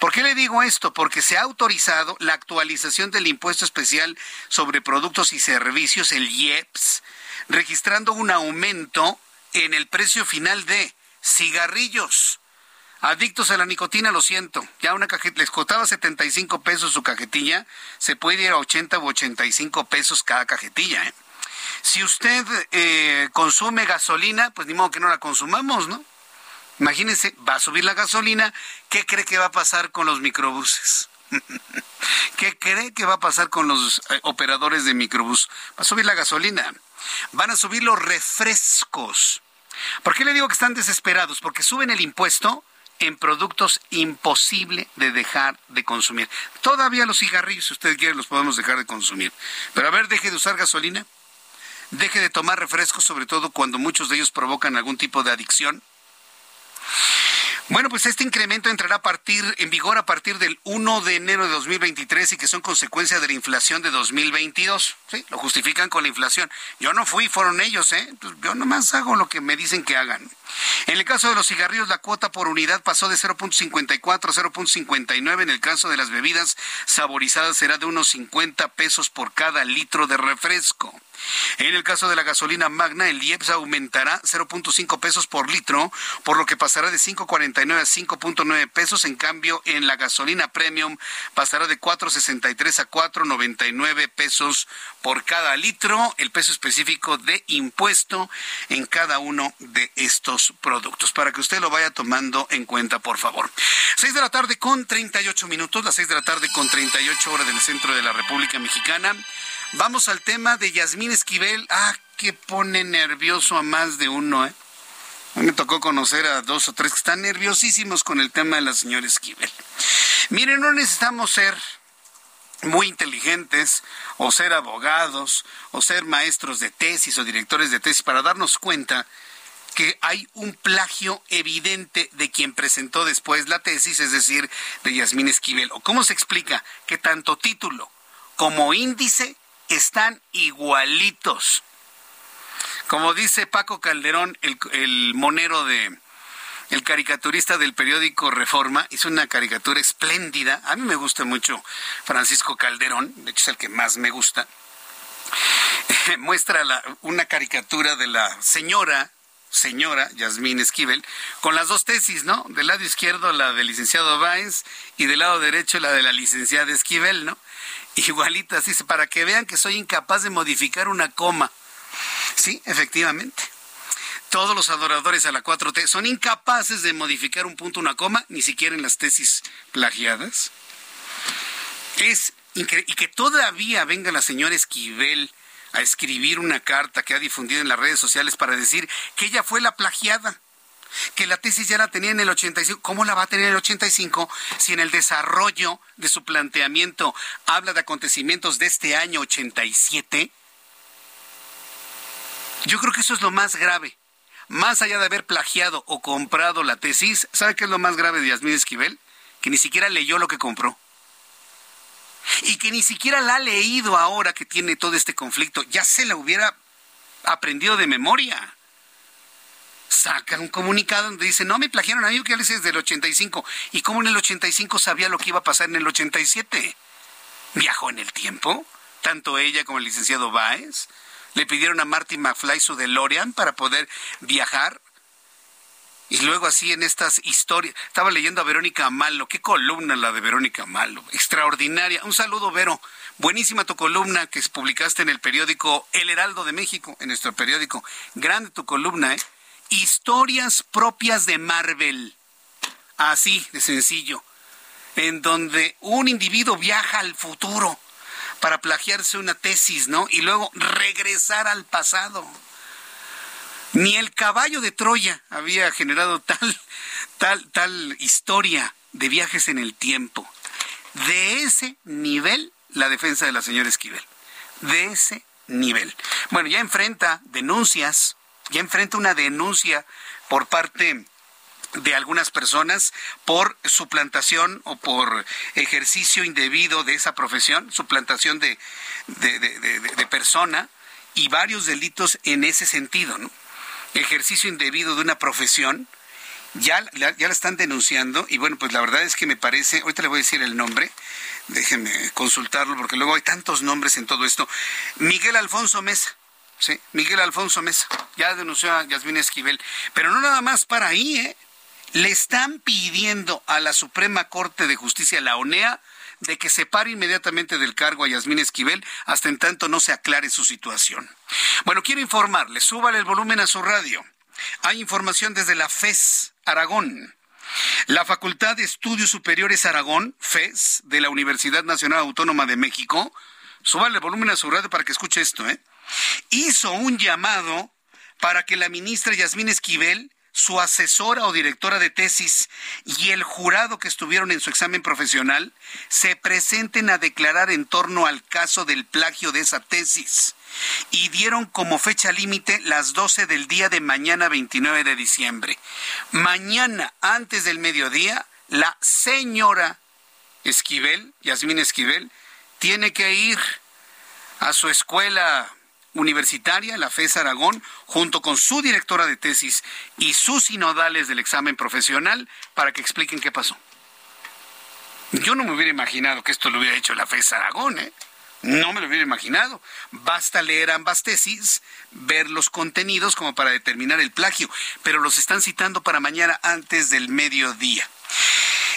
¿Por qué le digo esto? Porque se ha autorizado la actualización del impuesto especial sobre productos y servicios, el IEPS, registrando un aumento en el precio final de cigarrillos, Adictos a la nicotina, lo siento. Ya una cajeta, les costaba 75 pesos su cajetilla, se puede ir a 80 u 85 pesos cada cajetilla. ¿eh? Si usted eh, consume gasolina, pues ni modo que no la consumamos, ¿no? Imagínense, va a subir la gasolina, ¿qué cree que va a pasar con los microbuses? ¿Qué cree que va a pasar con los eh, operadores de microbús? Va a subir la gasolina, van a subir los refrescos. ¿Por qué le digo que están desesperados? Porque suben el impuesto en productos imposible de dejar de consumir. Todavía los cigarrillos, si usted quiere, los podemos dejar de consumir. Pero a ver, deje de usar gasolina, deje de tomar refrescos, sobre todo cuando muchos de ellos provocan algún tipo de adicción. Bueno, pues este incremento entrará a partir, en vigor a partir del 1 de enero de 2023 y que son consecuencia de la inflación de 2022. Sí, lo justifican con la inflación. Yo no fui, fueron ellos, ¿eh? Pues yo nomás hago lo que me dicen que hagan. En el caso de los cigarrillos, la cuota por unidad pasó de 0.54 a 0.59. En el caso de las bebidas saborizadas será de unos 50 pesos por cada litro de refresco. En el caso de la gasolina magna, el IEPS aumentará 0.5 pesos por litro, por lo que pasará de 5.49 a 5.9 pesos. En cambio, en la gasolina premium pasará de 4.63 a 4.99 pesos por cada litro. El peso específico de impuesto en cada uno de estos productos, para que usted lo vaya tomando en cuenta, por favor. 6 de la tarde con 38 minutos, las 6 de la tarde con 38 horas del centro de la República Mexicana. Vamos al tema de Yasmín Esquivel. Ah, que pone nervioso a más de uno, ¿eh? Me tocó conocer a dos o tres que están nerviosísimos con el tema de la señora Esquivel. Miren, no necesitamos ser muy inteligentes o ser abogados o ser maestros de tesis o directores de tesis para darnos cuenta que hay un plagio evidente de quien presentó después la tesis, es decir, de Yasmín Esquivel. ¿O cómo se explica que tanto título como índice están igualitos. Como dice Paco Calderón, el, monero de, el caricaturista del periódico Reforma, hizo una caricatura espléndida. A mí me gusta mucho Francisco Calderón, de hecho es el que más me gusta. Muestra una caricatura de la señora, señora Yasmín Esquivel, con las dos tesis, ¿no? Del lado izquierdo la del licenciado Báez y del lado derecho la de la licenciada Esquivel, ¿no? igualitas, dice, para que vean que soy incapaz de modificar una coma. Sí, efectivamente. Todos los adoradores a la 4T son incapaces de modificar un punto, una coma, ni siquiera en las tesis plagiadas. Es y que todavía venga la señora Esquivel a escribir una carta que ha difundido en las redes sociales para decir que ella fue la plagiada que la tesis ya la tenía en el 85. ¿Cómo la va a tener en el 85 si en el desarrollo de su planteamiento habla de acontecimientos de este año 87? Yo creo que eso es lo más grave. Más allá de haber plagiado o comprado la tesis, ¿sabe qué es lo más grave de Yasmín Esquivel? Que ni siquiera leyó lo que compró. Y que ni siquiera la ha leído ahora que tiene todo este conflicto. Ya se la hubiera aprendido de memoria saca un comunicado donde dice, no me plagiaron a mí, que les desde el 85. ¿Y cómo en el 85 sabía lo que iba a pasar en el 87? ¿Viajó en el tiempo? Tanto ella como el licenciado Baez. Le pidieron a Marty McFly su DeLorean para poder viajar. Y luego así en estas historias, estaba leyendo a Verónica Amalo, qué columna la de Verónica Amalo, extraordinaria. Un saludo, Vero. Buenísima tu columna que publicaste en el periódico El Heraldo de México, en nuestro periódico. Grande tu columna, ¿eh? historias propias de Marvel. Así de sencillo. En donde un individuo viaja al futuro para plagiarse una tesis, ¿no? Y luego regresar al pasado. Ni el caballo de Troya había generado tal, tal, tal historia de viajes en el tiempo. De ese nivel, la defensa de la señora Esquivel. De ese nivel. Bueno, ya enfrenta denuncias ya enfrenta una denuncia por parte de algunas personas por suplantación o por ejercicio indebido de esa profesión, suplantación de, de, persona y varios delitos en ese sentido, ¿no? Ejercicio indebido de una profesión, ya, ya la están denunciando y bueno, pues la verdad es que me parece, ahorita le voy a decir el nombre, déjenme consultarlo porque luego hay tantos nombres en todo esto, Miguel Alfonso Mesa Sí, Miguel Alfonso Mesa, ya denunció a Yasmín Esquivel. Pero no nada más para ahí, ¿eh? Le están pidiendo a la Suprema Corte de Justicia, la ONEA, de que se pare inmediatamente del cargo a Yasmín Esquivel hasta en tanto no se aclare su situación. Bueno, quiero informarle, súbale el volumen a su radio. Hay información desde la FES Aragón. La Facultad de Estudios Superiores Aragón, FES, de la Universidad Nacional Autónoma de México, súbale el volumen a su radio para que escuche esto, ¿eh? hizo un llamado para que la ministra Yasmín Esquivel, su asesora o directora de tesis y el jurado que estuvieron en su examen profesional se presenten a declarar en torno al caso del plagio de esa tesis y dieron como fecha límite las 12 del día de mañana 29 de diciembre. Mañana, antes del mediodía, la señora Esquivel, Yasmín Esquivel, tiene que ir a su escuela universitaria, la FES Aragón, junto con su directora de tesis y sus sinodales del examen profesional, para que expliquen qué pasó. Yo no me hubiera imaginado que esto lo hubiera hecho la FES Aragón, ¿eh? No me lo hubiera imaginado. Basta leer ambas tesis, ver los contenidos como para determinar el plagio, pero los están citando para mañana antes del mediodía.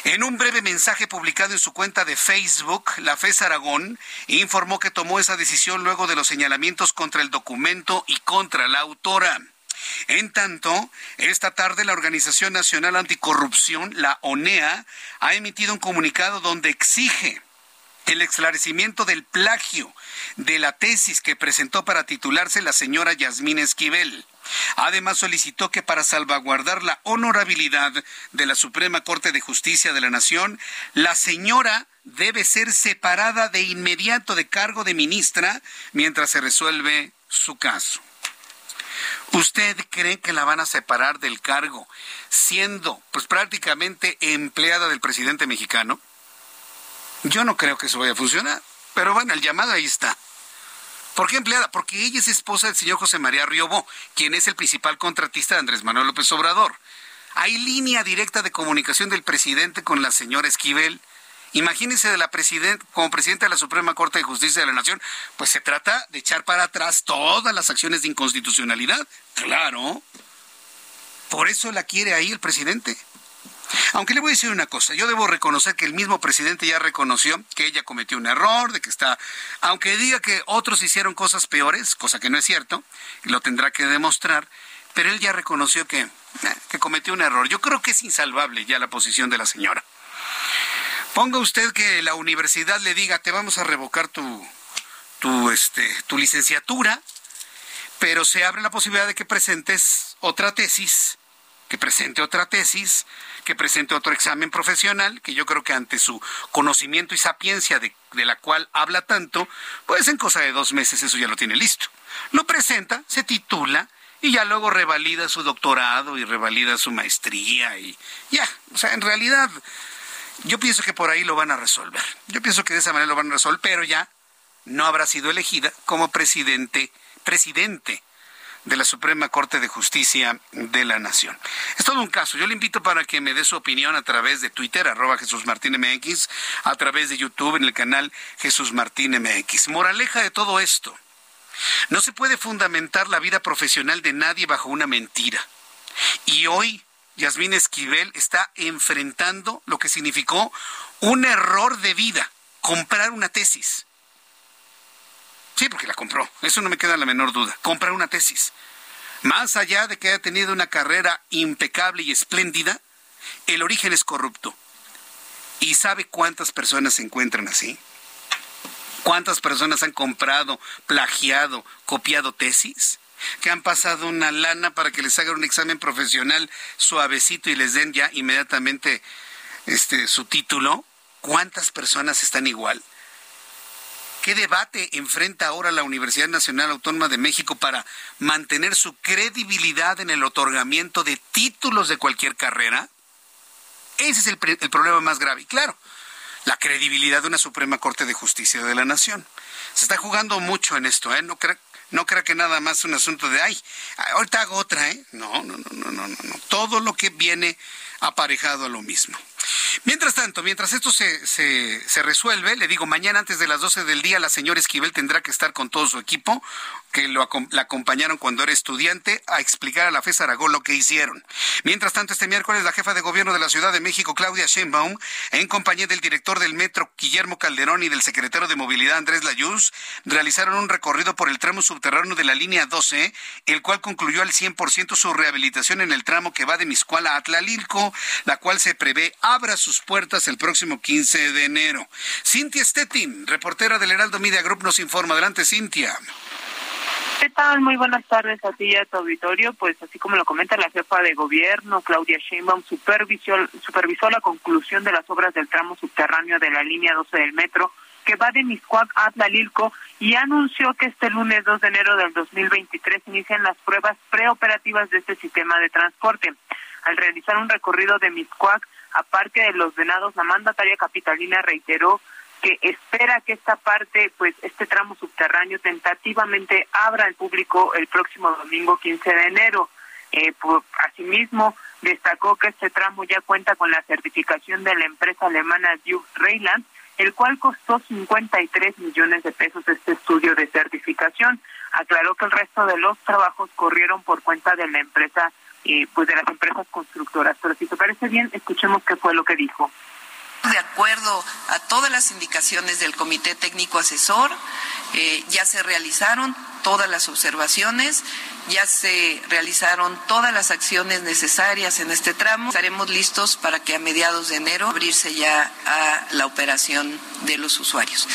En un breve mensaje publicado en su cuenta de Facebook, la FES Aragón informó que tomó esa decisión luego de los señalamientos contra el documento y contra la autora. En tanto, esta tarde la Organización Nacional Anticorrupción, la ONEA, ha emitido un comunicado donde exige el esclarecimiento del plagio de la tesis que presentó para titularse la señora Yasmín Esquivel. Además, solicitó que para salvaguardar la honorabilidad de la Suprema Corte de Justicia de la Nación, la señora debe ser separada de inmediato de cargo de ministra mientras se resuelve su caso. ¿Usted cree que la van a separar del cargo siendo pues prácticamente empleada del presidente mexicano? Yo no creo que eso vaya a funcionar. Pero bueno, el llamado ahí está. ¿Por qué empleada? Porque ella es esposa del señor José María Riobó, quien es el principal contratista de Andrés Manuel López Obrador. Hay línea directa de comunicación del presidente con la señora Esquivel. Imagínense de la presidenta, como presidenta de la Suprema Corte de Justicia de la Nación, pues se trata de echar para atrás todas las acciones de inconstitucionalidad. Claro. Por eso la quiere ahí el presidente. Aunque le voy a decir una cosa, yo debo reconocer que el mismo presidente ya reconoció que ella cometió un error, de que está, aunque diga que otros hicieron cosas peores, cosa que no es cierto, lo tendrá que demostrar, pero él ya reconoció que, eh, que cometió un error. Yo creo que es insalvable ya la posición de la señora. Ponga usted que la universidad le diga, te vamos a revocar tu, tu, este, tu licenciatura, pero se abre la posibilidad de que presentes otra tesis, que presente otra tesis, que presente otro examen profesional, que yo creo que ante su conocimiento y sapiencia de, la cual habla tanto, pues en cosa de dos meses eso ya lo tiene listo. Lo presenta, se titula y ya luego revalida su doctorado y revalida su maestría y ya, o sea, en realidad yo pienso que por ahí lo van a resolver. Yo pienso que de esa manera lo van a resolver, pero ya no habrá sido elegida como presidente, presidente de la Suprema Corte de Justicia de la Nación. Es todo un caso. Yo le invito para que me dé su opinión a través de Twitter, arroba Jesús Martín MX, a través de YouTube en el canal Jesús Martín MX. Moraleja de todo esto. No se puede fundamentar la vida profesional de nadie bajo una mentira. Y hoy Yasmín Esquivel está enfrentando lo que significó un error de vida, comprar una tesis. Sí, porque la compró. Eso no me queda la menor duda. Comprar una tesis. Más allá de que haya tenido una carrera impecable y espléndida, el origen es corrupto. ¿Y sabe cuántas personas se encuentran así? ¿Cuántas personas han comprado, plagiado, copiado tesis? Que han pasado una lana para que les hagan un examen profesional suavecito y les den ya inmediatamente este su título. ¿Cuántas personas están igual? ¿Qué debate enfrenta ahora la Universidad Nacional Autónoma de México para mantener su credibilidad en el otorgamiento de títulos de cualquier carrera? Ese es el, problema más grave. Y claro, la credibilidad de una Suprema Corte de Justicia de la Nación. Se está jugando mucho en esto, ¿eh? No crea, no que nada más un asunto de, ay, ahorita hago otra, ¿eh? No, no, no, no, no, no. Todo lo que viene aparejado a lo mismo. Mientras tanto, mientras esto se, se, resuelve, le digo, mañana antes de las 12 del día la señora Esquivel tendrá que estar con todo su equipo, que lo, la acompañaron cuando era estudiante, a explicar a la FES Aragón lo que hicieron. Mientras tanto, este miércoles la jefa de gobierno de la Ciudad de México, Claudia Sheinbaum, en compañía del director del metro, Guillermo Calderón, y del secretario de Movilidad, Andrés Layuz, realizaron un recorrido por el tramo subterráneo de la línea 12, el cual concluyó al 100% su rehabilitación en el tramo que va de Miscuala a Tlalilco, la cual se prevé abra sus puertas el próximo 15 de enero. Cintia Stettin, reportera del Heraldo Media Group, nos informa. Adelante, Cintia. ¿Qué tal? Muy buenas tardes a ti y a tu auditorio. Pues así como lo comenta la jefa de gobierno, Claudia Sheinbaum, supervisó, supervisó la conclusión de las obras del tramo subterráneo de la línea 12 del metro que va de Miscuac a Tlalilco y anunció que este lunes 2 de enero del 2023 inician las pruebas preoperativas de este sistema de transporte. Al realizar un recorrido de Miscuac a Parque de los Venados, la mandataria capitalina reiteró que espera que esta parte, pues este tramo subterráneo tentativamente abra al público el próximo domingo 15 de enero. Eh, asimismo, destacó que este tramo ya cuenta con la certificación de la empresa alemana Duke Reyland, el cual costó 53 millones de pesos este estudio de certificación. Aclaró que el resto de los trabajos corrieron por cuenta de la empresa, eh, pues de las empresas constructoras. Pero si te parece bien, escuchemos qué fue lo que dijo. De acuerdo a todas las indicaciones del Comité Técnico Asesor, eh, ya se realizaron todas las observaciones, ya se realizaron todas las acciones necesarias en este tramo. Estaremos listos para que a mediados de enero abrirse ya a la operación de los usuarios.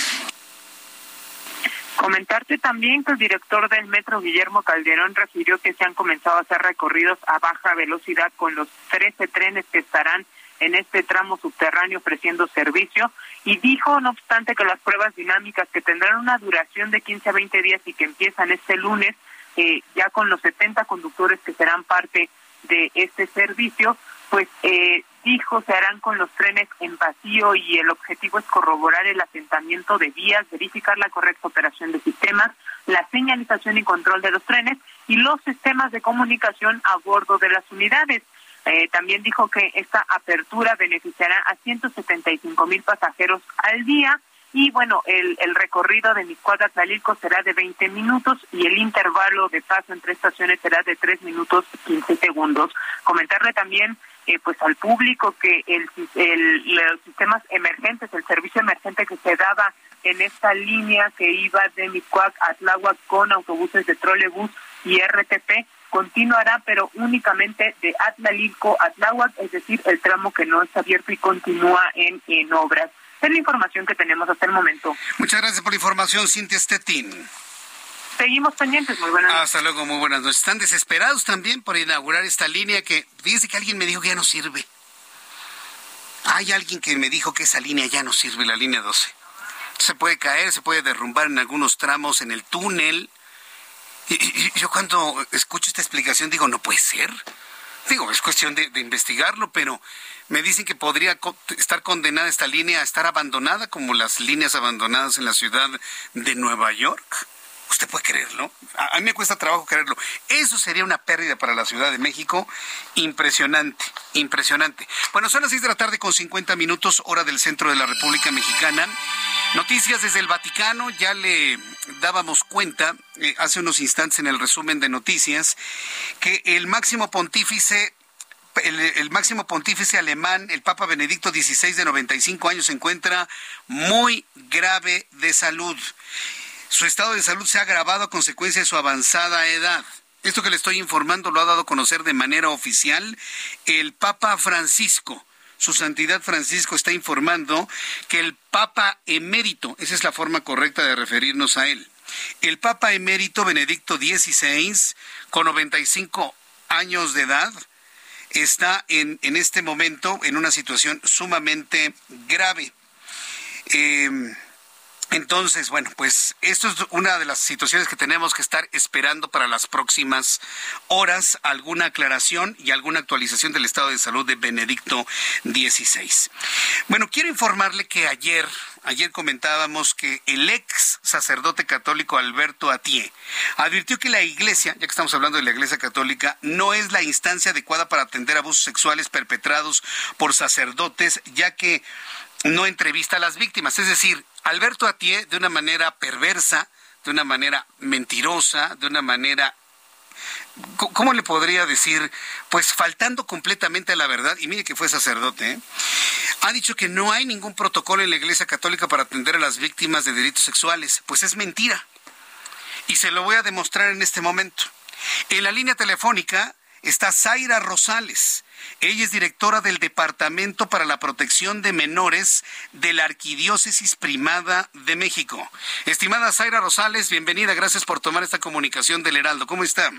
Comentarte también que el director del metro, Guillermo Calderón, refirió que se han comenzado a hacer recorridos a baja velocidad con los 13 trenes que estarán en este tramo subterráneo ofreciendo servicio. Y dijo, no obstante, que las pruebas dinámicas que tendrán una duración de 15 a 20 días y que empiezan este lunes, eh, ya con los 70 conductores que serán parte de este servicio, pues eh, dijo se harán con los trenes en vacío y el objetivo es corroborar el asentamiento de vías, verificar la correcta operación de sistemas, la señalización y control de los trenes y los sistemas de comunicación a bordo de las unidades. Eh, también dijo que esta apertura beneficiará a 175 mil pasajeros al día y bueno, el, recorrido de Miscuadra Tlalilco será de 20 minutos y el intervalo de paso entre estaciones será de 3 minutos 15 segundos. Comentarle también eh, pues al público que el, el, los sistemas emergentes, el servicio emergente que se daba en esta línea que iba de Miscuac a Tláhuac con autobuses de trolebús y RTP, continuará, pero únicamente de Atlalilco a Tláhuac, es decir, el tramo que no está abierto y continúa en, en obras. Es la información que tenemos hasta el momento. Muchas gracias por la información, Cintia Stettin. Seguimos pendientes, muy buenas noches. Hasta luego, muy buenas noches. Están desesperados también por inaugurar esta línea que, fíjense que alguien me dijo que ya no sirve. Hay alguien que me dijo que esa línea ya no sirve, la línea 12. Se puede caer, se puede derrumbar en algunos tramos en el túnel y, yo cuando escucho esta explicación digo, no puede ser. Digo, es cuestión de, investigarlo, pero me dicen que podría estar condenada esta línea a estar abandonada como las líneas abandonadas en la ciudad de Nueva York. ¿Usted puede creerlo? A, mí me cuesta trabajo creerlo. Eso sería una pérdida para la Ciudad de México impresionante, impresionante. Bueno, son las seis de la tarde con 50 minutos, hora del centro de la República Mexicana. Noticias desde el Vaticano, ya le dábamos cuenta eh, hace unos instantes en el resumen de noticias que el máximo pontífice el, máximo pontífice alemán, el Papa Benedicto XVI de 95 años, se encuentra muy grave de salud. Su estado de salud se ha agravado a consecuencia de su avanzada edad. Esto que le estoy informando lo ha dado a conocer de manera oficial el Papa Francisco su santidad Francisco está informando que el Papa emérito, esa es la forma correcta de referirnos a él, el Papa emérito Benedicto XVI, con 95 años de edad, está en, en este momento en una situación sumamente grave. Eh, entonces, bueno, pues esto es una de las situaciones que tenemos que estar esperando para las próximas horas, alguna aclaración y alguna actualización del estado de salud de Benedicto XVI. Bueno, quiero informarle que ayer, ayer comentábamos que el ex sacerdote católico Alberto Atié advirtió que la iglesia, ya que estamos hablando de la iglesia católica, no es la instancia adecuada para atender abusos sexuales perpetrados por sacerdotes, ya que no entrevista a las víctimas. Es decir, Alberto Atié, de una manera perversa, de una manera mentirosa, de una manera ¿cómo le podría decir? Pues faltando completamente a la verdad, y mire que fue sacerdote, ¿eh? ha dicho que no hay ningún protocolo en la Iglesia Católica para atender a las víctimas de delitos sexuales. Pues es mentira. Y se lo voy a demostrar en este momento. En la línea telefónica está Zaira Rosales. Ella es directora del Departamento para la Protección de Menores de la Arquidiócesis Primada de México. Estimada Zaira Rosales, bienvenida. Gracias por tomar esta comunicación del Heraldo. ¿Cómo está?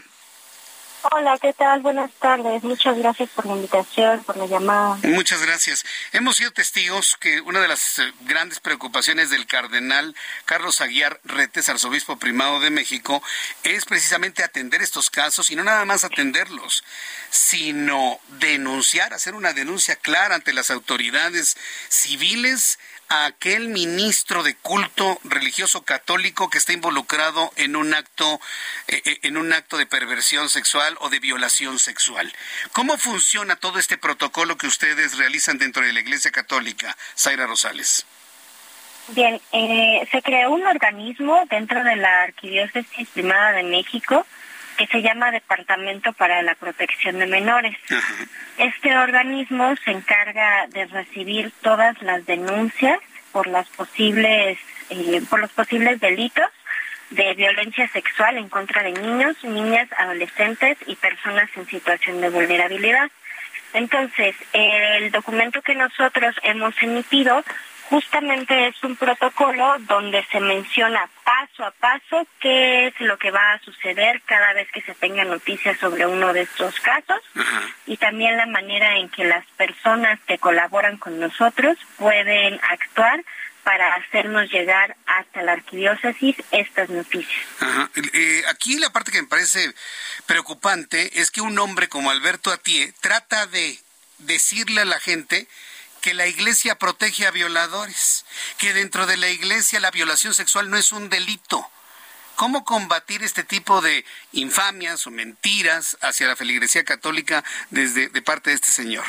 Hola, ¿qué tal? Buenas tardes. Muchas gracias por la invitación, por la llamada. Muchas gracias. Hemos sido testigos que una de las eh, grandes preocupaciones del cardenal Carlos Aguiar Retes, arzobispo primado de México, es precisamente atender estos casos y no nada más atenderlos, sino denunciar, hacer una denuncia clara ante las autoridades civiles a aquel ministro de culto religioso católico que está involucrado en un acto eh, eh, en un acto de perversión sexual o de violación sexual. ¿Cómo funciona todo este protocolo que ustedes realizan dentro de la Iglesia Católica, Zaira Rosales? Bien, eh, se creó un organismo dentro de la Arquidiócesis Primada de México que se llama Departamento para la Protección de Menores. Este organismo se encarga de recibir todas las denuncias por las posibles eh, por los posibles delitos de violencia sexual en contra de niños, niñas, adolescentes y personas en situación de vulnerabilidad. Entonces, el documento que nosotros hemos emitido justamente es un protocolo donde se menciona paso a paso qué es lo que va a suceder cada vez que se tenga noticias sobre uno de estos casos y también la manera en que las personas que colaboran con nosotros pueden actuar para hacernos llegar hasta la arquidiócesis estas noticias. Eh, aquí la parte que me parece preocupante es que un hombre como Alberto Atié trata de decirle a la gente que la iglesia protege a violadores, que dentro de la iglesia la violación sexual no es un delito. ¿Cómo combatir este tipo de infamias o mentiras hacia la feligresía católica desde de parte de este señor?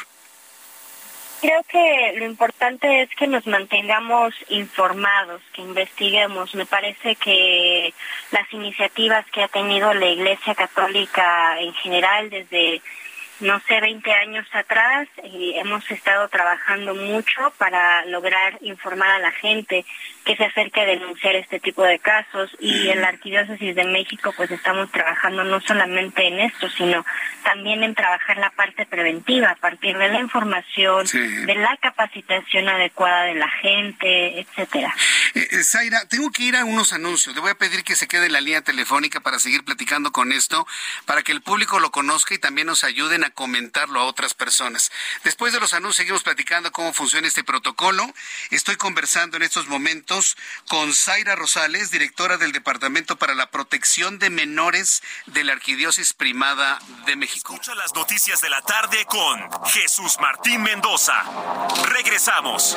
Creo que lo importante es que nos mantengamos informados, que investiguemos. Me parece que las iniciativas que ha tenido la Iglesia Católica en general desde no sé, 20 años atrás y hemos estado trabajando mucho para lograr informar a la gente que se acerque a denunciar este tipo de casos. Y en la Arquidiócesis de México pues estamos trabajando no solamente en esto, sino también en trabajar la parte preventiva a partir de la información, de la capacitación adecuada de la gente, etcétera. Eh, eh, Zaira, tengo que ir a unos anuncios. Le voy a pedir que se quede en la línea telefónica para seguir platicando con esto, para que el público lo conozca y también nos ayuden a comentarlo a otras personas. Después de los anuncios seguimos platicando cómo funciona este protocolo. Estoy conversando en estos momentos con Zaira Rosales, directora del Departamento para la Protección de Menores de la Arquidiócesis Primada de México. Escucha las noticias de la tarde con Jesús Martín Mendoza. Regresamos.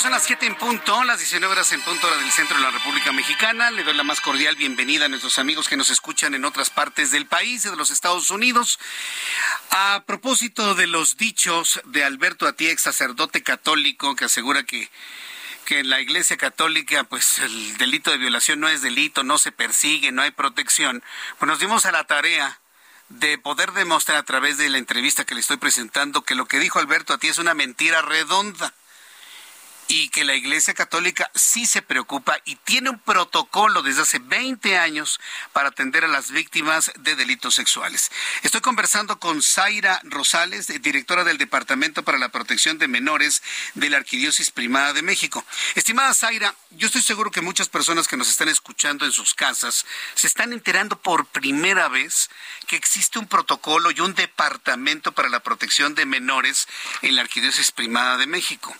Son las 7 en punto, las 19 horas en punto hora del centro de la República Mexicana. Le doy la más cordial bienvenida a nuestros amigos que nos escuchan en otras partes del país de los Estados Unidos. A propósito de los dichos de Alberto Atié, sacerdote católico, que asegura que que en la Iglesia Católica, pues el delito de violación no es delito, no se persigue, no hay protección, pues nos dimos a la tarea de poder demostrar a través de la entrevista que le estoy presentando que lo que dijo Alberto Atié es una mentira redonda y que la Iglesia Católica sí se preocupa y tiene un protocolo desde hace 20 años para atender a las víctimas de delitos sexuales. Estoy conversando con Zaira Rosales, directora del Departamento para la Protección de Menores de la Arquidiócesis Primada de México. Estimada Zaira, yo estoy seguro que muchas personas que nos están escuchando en sus casas se están enterando por primera vez que existe un protocolo y un departamento para la protección de menores en la Arquidiócesis Primada de México.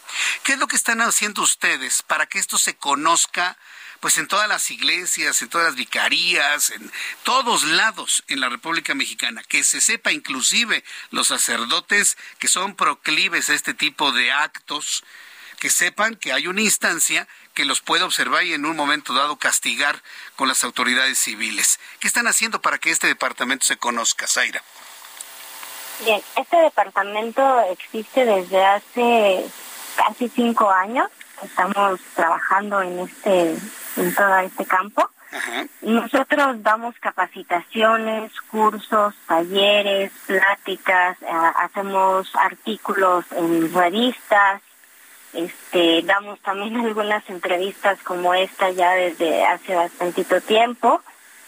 ¿Qué es lo que están haciendo ustedes para que esto se conozca pues en todas las iglesias, en todas las vicarías, en todos lados en la República Mexicana, que se sepa inclusive los sacerdotes que son proclives a este tipo de actos, que sepan que hay una instancia que los puede observar y en un momento dado castigar con las autoridades civiles. ¿Qué están haciendo para que este departamento se conozca, Zaira? Bien, este departamento existe desde hace casi cinco años estamos trabajando en este en todo este campo. Nosotros damos capacitaciones, cursos, talleres, pláticas, eh, hacemos artículos en revistas, Este, damos también algunas entrevistas como esta ya desde hace bastantito tiempo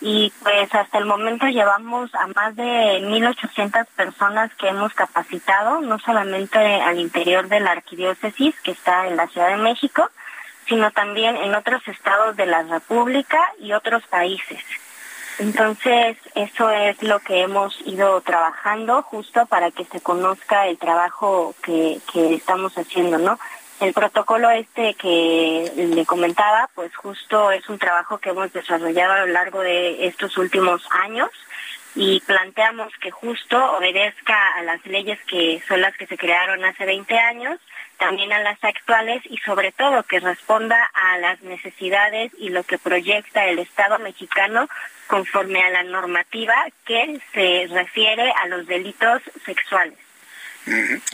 y pues hasta el momento llevamos a más de 1.800 personas que hemos capacitado, no solamente al interior de la arquidiócesis que está en la Ciudad de México, sino también en otros estados de la República y otros países. Entonces, eso es lo que hemos ido trabajando justo para que se conozca el trabajo que, que estamos haciendo, ¿no? El protocolo este que le comentaba, pues justo es un trabajo que hemos desarrollado a lo largo de estos últimos años y planteamos que justo obedezca a las leyes que son las que se crearon hace 20 años, también a las actuales y sobre todo que responda a las necesidades y lo que proyecta el Estado mexicano conforme a la normativa que se refiere a los delitos sexuales.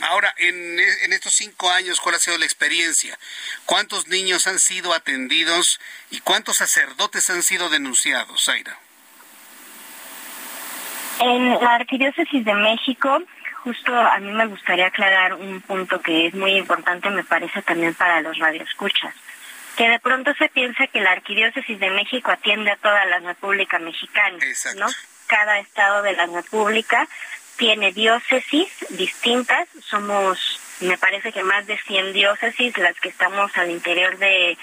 Ahora, en, en, estos cinco años, ¿cuál ha sido la experiencia? ¿Cuántos niños han sido atendidos y cuántos sacerdotes han sido denunciados, Zaira? En la Arquidiócesis de México, justo a mí me gustaría aclarar un punto que es muy importante, me parece también para los radioescuchas, que de pronto se piensa que la Arquidiócesis de México atiende a toda la República Mexicana, ¿no? Cada estado de la República tiene diócesis distintas, somos, me parece que más de 100 diócesis las que estamos al interior de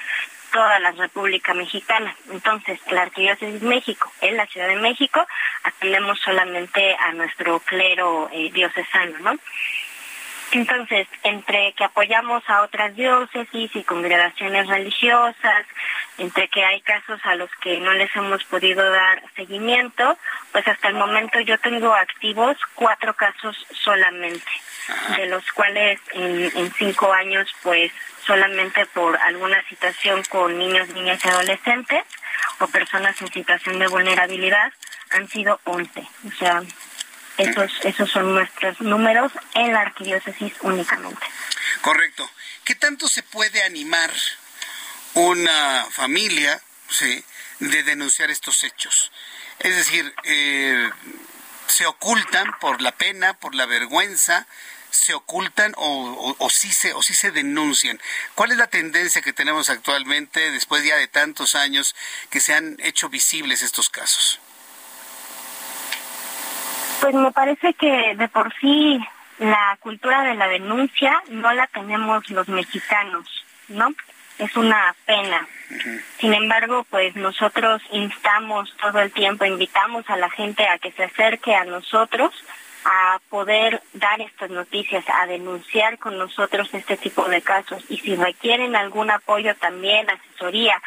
toda la República Mexicana. Entonces, la Arquidiócesis México, en la Ciudad de México, atendemos solamente a nuestro clero eh, diocesano, ¿no? Entonces, entre que apoyamos a otras diócesis y congregaciones religiosas, entre que hay casos a los que no les hemos podido dar seguimiento, pues hasta el momento yo tengo activos cuatro casos solamente, de los cuales en, cinco años, pues solamente por alguna situación con niños, niñas y adolescentes o personas en situación de vulnerabilidad han sido once. O sea, esos, esos son nuestros números en la arquidiócesis únicamente. Correcto. ¿Qué tanto se puede animar una familia ¿sí? de denunciar estos hechos? Es decir, eh, se ocultan por la pena, por la vergüenza, se ocultan o, o, sí se, o sí se denuncian. ¿Cuál es la tendencia que tenemos actualmente, después ya de tantos años, que se han hecho visibles estos casos? Pues me parece que de por sí la cultura de la denuncia no la tenemos los mexicanos, ¿no? Es una pena. Sin embargo, pues nosotros instamos todo el tiempo, invitamos a la gente a que se acerque a nosotros a poder dar estas noticias, a denunciar con nosotros este tipo de casos y si requieren algún apoyo también, asesoría,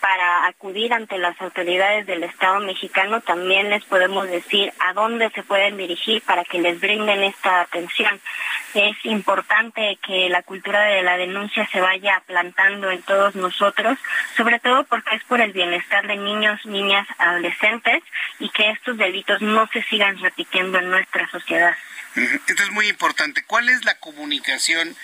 para acudir ante las autoridades del Estado mexicano, también les podemos decir a dónde se pueden dirigir para que les brinden esta atención. Es importante que la cultura de la denuncia se vaya plantando en todos nosotros, sobre todo porque es por el bienestar de niños, niñas, adolescentes y que estos delitos no se sigan repitiendo en nuestra sociedad. Esto es muy importante. ¿Cuál es la comunicación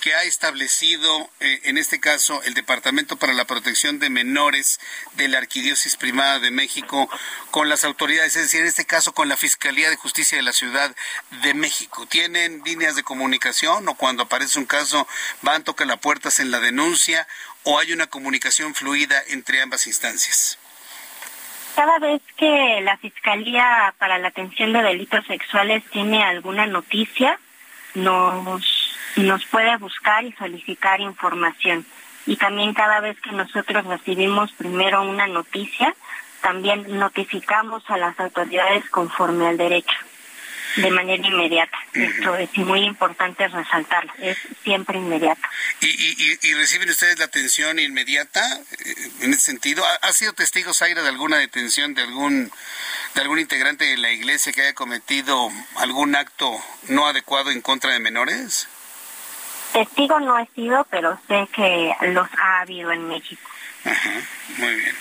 que ha establecido, eh, en este caso, el Departamento para la Protección de Menores de la Arquidiócesis Primada de México con las autoridades, es decir, en este caso con la Fiscalía de Justicia de la Ciudad de México? ¿Tienen líneas de comunicación o cuando aparece un caso van, tocan la puerta en la denuncia o hay una comunicación fluida entre ambas instancias? Cada vez que la Fiscalía para la Atención de Delitos Sexuales tiene alguna noticia, nos, nos puede buscar y solicitar información. Y también cada vez que nosotros recibimos primero una noticia, también notificamos a las autoridades conforme al derecho de manera inmediata. Esto es muy importante resaltarlo, es siempre inmediato. ¿Y, y, y reciben ustedes la atención inmediata eh, en ese sentido? ¿Ha, sido testigo, Zaira, de alguna detención de algún, de algún integrante de la iglesia que haya cometido algún acto no adecuado en contra de menores? Testigo no he sido, pero sé que los ha habido en México. Ajá, muy bien.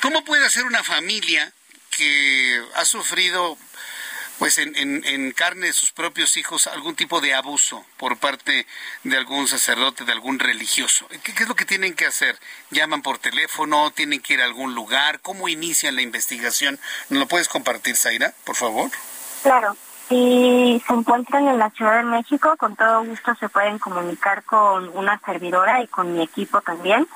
¿Cómo puede hacer una familia que ha sufrido pues en, en, carne de sus propios hijos algún tipo de abuso por parte de algún sacerdote, de algún religioso. ¿Qué, es lo que tienen que hacer? ¿Llaman por teléfono? ¿Tienen que ir a algún lugar? ¿Cómo inician la investigación? ¿Nos lo puedes compartir, Zaira, por favor? Claro. Si se encuentran en la Ciudad de México, con todo gusto se pueden comunicar con una servidora y con mi equipo también.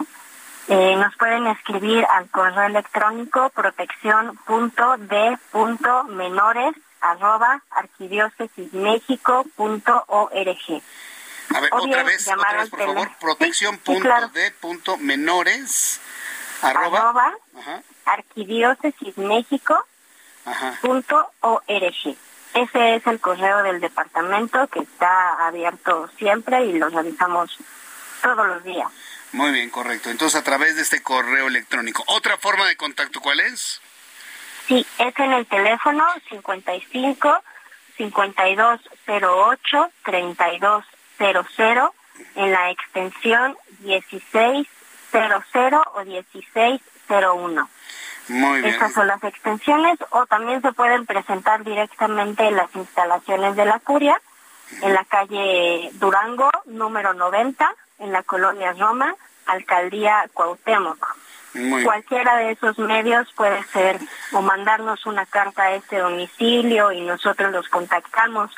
Eh, nos pueden escribir al correo electrónico protección.d.menores arroba arquidiócesismexico.org. A ver, otra vez, otra vez, por favor, protección.d.menores arroba, arroba arquidiócesismexico.org. Ese es el correo del departamento que está abierto siempre y lo realizamos todos los días. Muy bien, correcto. Entonces, a través de este correo electrónico. ¿Otra forma de contacto cuál es? Sí, es en el teléfono 55 5208 3200 en la extensión 1600 o 1601. Muy bien. Estas son las extensiones o también se pueden presentar directamente en las instalaciones de la curia en la calle Durango número 90 en la colonia Roma, alcaldía Cuauhtémoc. Cualquiera de esos medios puede ser o mandarnos una carta a este domicilio y nosotros los contactamos.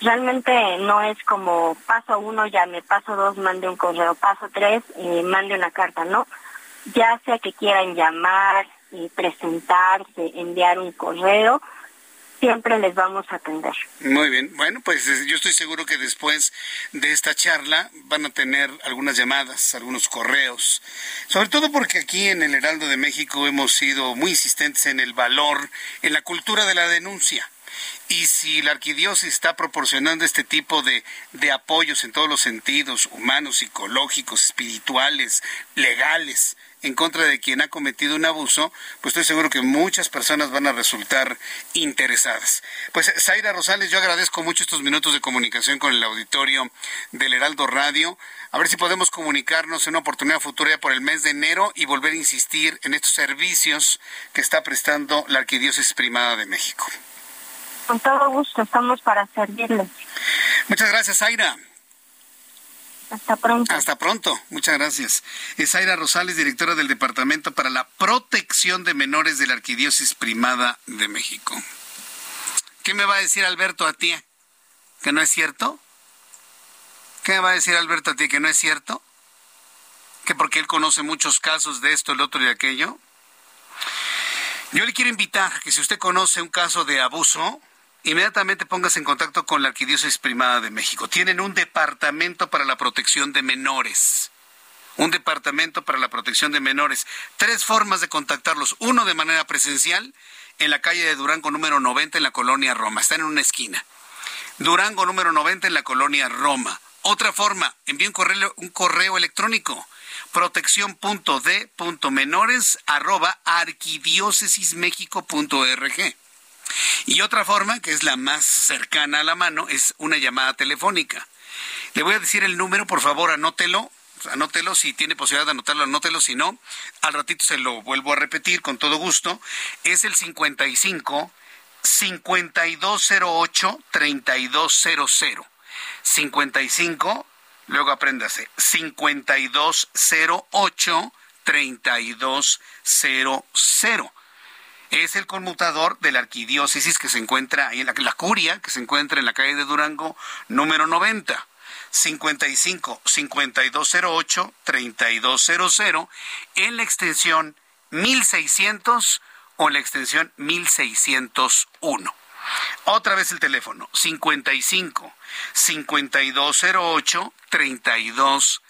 Realmente no es como paso uno, llame, paso dos, mande un correo, paso tres, eh, mande una carta, no. Ya sea que quieran llamar, y presentarse, enviar un correo, siempre les vamos a atender. Muy bien. Bueno, pues eh, yo estoy seguro que después de esta charla van a tener algunas llamadas, algunos correos. Sobre todo porque aquí en el Heraldo de México hemos sido muy insistentes en el valor, en la cultura de la denuncia. Y si la arquidiócesis está proporcionando este tipo de, de apoyos en todos los sentidos, humanos, psicológicos, espirituales, legales, en contra de quien ha cometido un abuso, pues estoy seguro que muchas personas van a resultar interesadas. Pues Zaira Rosales, yo agradezco mucho estos minutos de comunicación con el auditorio del Heraldo Radio. A ver si podemos comunicarnos en una oportunidad futura por el mes de enero y volver a insistir en estos servicios que está prestando la Arquidiócesis Primada de México. Con todo gusto, estamos para servirles. Muchas gracias, Zaira. Hasta pronto. Hasta pronto. Muchas gracias. Es Aira Rosales, directora del Departamento para la Protección de Menores de la Arquidiócesis Primada de México. ¿Qué me va a decir Alberto a ti? ¿Que no es cierto? ¿Qué me va a decir Alberto a ti? ¿Que no es cierto? ¿Que porque él conoce muchos casos de esto, el otro y aquello? Yo le quiero invitar que si usted conoce un caso de abuso, inmediatamente póngase en contacto con la Arquidiócesis Primada de México. Tienen un departamento para la protección de menores. Un departamento para la protección de menores. Tres formas de contactarlos. Uno de manera presencial en la calle de Durango número 90 en la colonia Roma. Están en una esquina. Durango número 90 en la colonia Roma. Otra forma, envíe un correo, un correo electrónico protección.d.menores arroba arquidiócesismexico.org. Y otra forma, que es la más cercana a la mano, es una llamada telefónica. Le voy a decir el número, por favor, anótelo. Anótelo, si tiene posibilidad de anotarlo, anótelo, si no, al ratito se lo vuelvo a repetir con todo gusto. Es el 55 5208 3200. 55, luego apréndase, 5208 3200 es el conmutador de la arquidiócesis que se encuentra ahí en la, la curia, que se encuentra en la calle de Durango, número 90. 55 5208 3200 en la extensión 1600 o la extensión 1601. Otra vez el teléfono 55 5208 3200.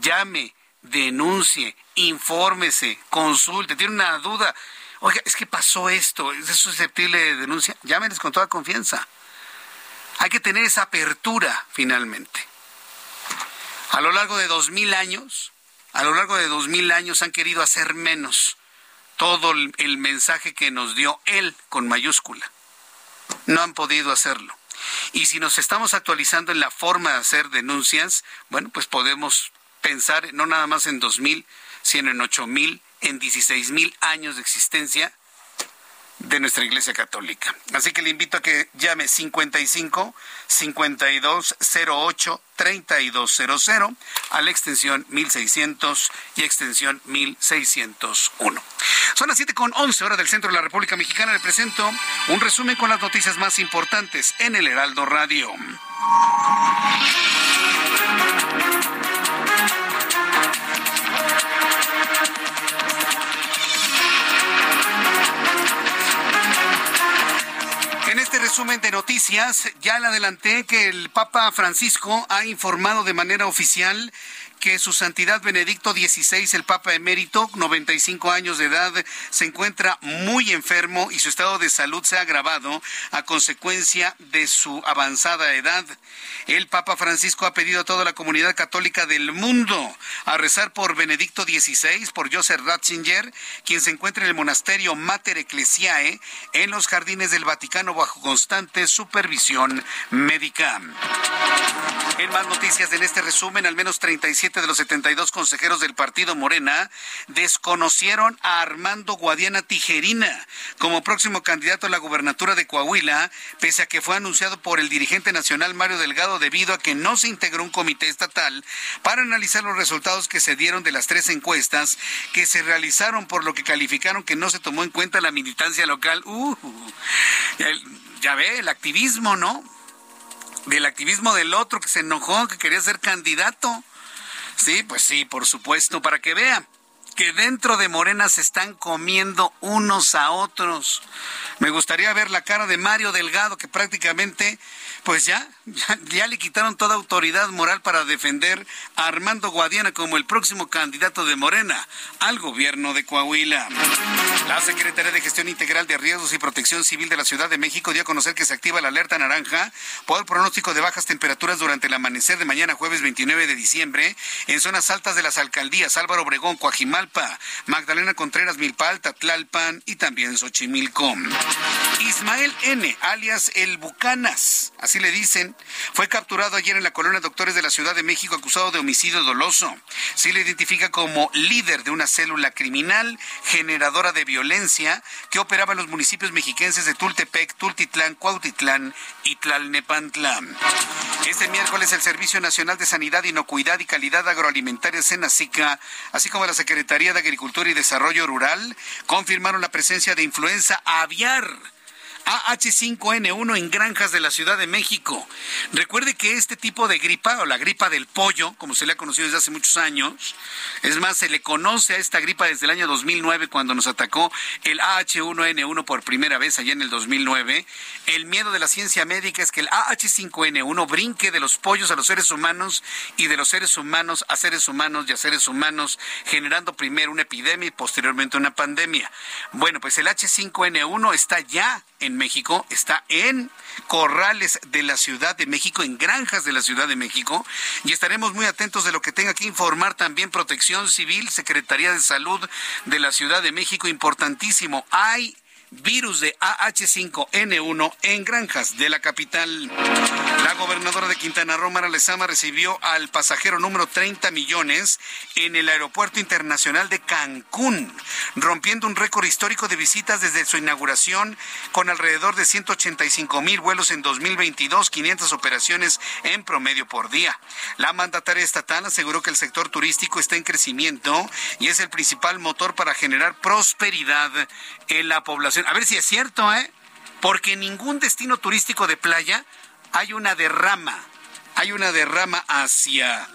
Llame, denuncie, infórmese, consulte, tiene una duda. Oiga, es que pasó esto, es susceptible de denuncia. Llámenes con toda confianza. Hay que tener esa apertura finalmente. A lo largo de dos mil años, a lo largo de dos mil años han querido hacer menos todo el mensaje que nos dio él con mayúscula. No han podido hacerlo. Y si nos estamos actualizando en la forma de hacer denuncias, bueno, pues podemos pensar no nada más en 2000, sino en 8 mil, en 16 mil años de existencia de nuestra Iglesia Católica. Así que le invito a que llame 55 52 08 3200 a la extensión 1600 y extensión 1601. Son las 7 con 11 horas del centro de la República Mexicana. Le presento un resumen con las noticias más importantes en el Heraldo Radio. Resumen de noticias, ya le adelanté que el Papa Francisco ha informado de manera oficial que su santidad Benedicto XVI, el Papa emérito, 95 años de edad, se encuentra muy enfermo y su estado de salud se ha agravado a consecuencia de su avanzada edad. El Papa Francisco ha pedido a toda la comunidad católica del mundo a rezar por Benedicto XVI, por Joseph Ratzinger, quien se encuentra en el monasterio Mater Ecclesiae en los jardines del Vaticano bajo constante supervisión médica. En más noticias en este resumen, al menos 37 de los 72 consejeros del partido Morena desconocieron a Armando Guadiana Tijerina como próximo candidato a la gubernatura de Coahuila, pese a que fue anunciado por el dirigente nacional Mario Delgado debido a que no se integró un comité estatal para analizar los resultados que se dieron de las tres encuestas que se realizaron por lo que calificaron que no se tomó en cuenta la militancia local. Uh, ya ve, el activismo, ¿no? del activismo del otro que se enojó, que quería ser candidato. Sí, pues sí, por supuesto, para que vea que dentro de Morena se están comiendo unos a otros. Me gustaría ver la cara de Mario Delgado, que prácticamente pues ya, ya, le quitaron toda autoridad moral para defender a Armando Guadiana como el próximo candidato de Morena al gobierno de Coahuila. La Secretaría de Gestión Integral de Riesgos y Protección Civil de la Ciudad de México dio a conocer que se activa la alerta naranja por pronóstico de bajas temperaturas durante el amanecer de mañana jueves 29 de diciembre en zonas altas de las alcaldías Álvaro Obregón, Coajimalpa, Magdalena Contreras, Milpalta, Tlalpan y también Xochimilco. Ismael N., alias El Bucanas, así le dicen, fue capturado ayer en la colonia Doctores de la Ciudad de México acusado de homicidio doloso. Se le identifica como líder de una célula criminal generadora de violencia que operaba en los municipios mexiquenses de Tultepec, Tultitlán, Cuautitlán y Tlalnepantla. Este miércoles el Servicio Nacional de Sanidad, Inocuidad y Calidad Agroalimentaria Senacica, así como la Secretaría de Agricultura y Desarrollo Rural, confirmaron la presencia de influenza aviar AH5N1 en granjas de la Ciudad de México. Recuerde que este tipo de gripa, o la gripa del pollo, como se le ha conocido desde hace muchos años, es más, se le conoce a esta gripa desde el año 2009 cuando nos atacó el AH1N1 por primera vez allá en el 2009. El miedo de la ciencia médica es que el AH5N1 brinque de los pollos a los seres humanos y de los seres humanos a seres humanos y a seres humanos, generando primero una epidemia y posteriormente una pandemia. Bueno, pues el H5N1 está ya en México, está en corrales de la Ciudad de México, en granjas de la Ciudad de México, y estaremos muy atentos de lo que tenga que informar también Protección Civil, Secretaría de Salud de la Ciudad de México, importantísimo. Hay virus de AH5N1 en granjas de la capital. La gobernadora de Quintana Roo, Mara Lezama, recibió al pasajero número 30 millones en el Aeropuerto Internacional de Cancún, rompiendo un récord histórico de visitas desde su inauguración con alrededor de 185 mil vuelos en 2022, 500 operaciones en promedio por día. La mandataria estatal aseguró que el sector turístico está en crecimiento y es el principal motor para generar prosperidad en la población. A ver si es cierto, ¿eh? Porque en ningún destino turístico de playa hay una derrama, hay una derrama hacia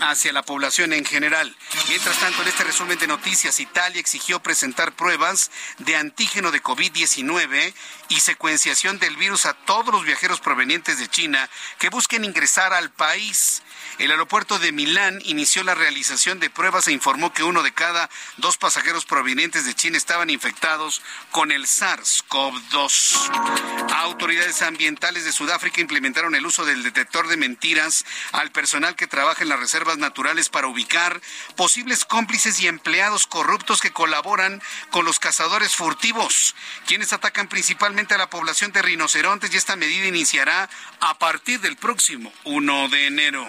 hacia la población en general. Mientras tanto, en este resumen de noticias, Italia exigió presentar pruebas de antígeno de COVID-19 y secuenciación del virus a todos los viajeros provenientes de China que busquen ingresar al país. El aeropuerto de Milán inició la realización de pruebas e informó que uno de cada dos pasajeros provenientes de China estaban infectados con el SARS-CoV-2. Autoridades ambientales de Sudáfrica implementaron el uso del detector de mentiras al personal que trabaja en las reservas naturales para ubicar posibles cómplices y empleados corruptos que colaboran con los cazadores furtivos, quienes atacan principalmente a la población de rinocerontes y esta medida iniciará a partir del próximo 1 de enero.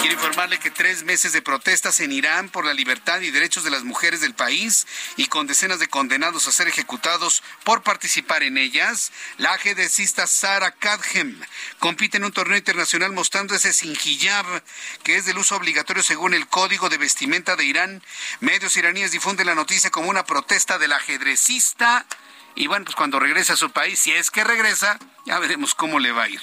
Quiero informarle que tres meses de protestas en Irán por la libertad y derechos de las mujeres del país y con decenas de condenados a ser ejecutados por participar en ellas, la ajedrecista Sara Kadhem compite en un torneo internacional mostrándose sin hijab, que es del uso obligatorio según el Código de Vestimenta de Irán. Medios iraníes difunden la noticia como una protesta del ajedrecista. Y bueno, pues cuando regrese a su país, si es que regresa, ya veremos cómo le va a ir.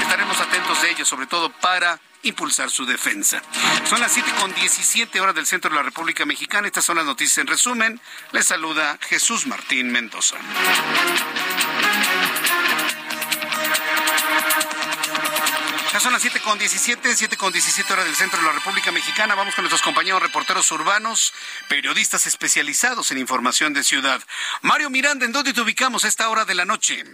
Estaremos atentos de ello, sobre todo para impulsar su defensa. Son las 7 con 17 horas del centro de la República Mexicana. Estas son las noticias en resumen. Les saluda Jesús Martín Mendoza. Ya son las 7 con 17, 7 con 17 horas del centro de la República Mexicana. Vamos con nuestros compañeros reporteros urbanos, periodistas especializados en información de ciudad. Mario Miranda, ¿en dónde te ubicamos a esta hora de la noche?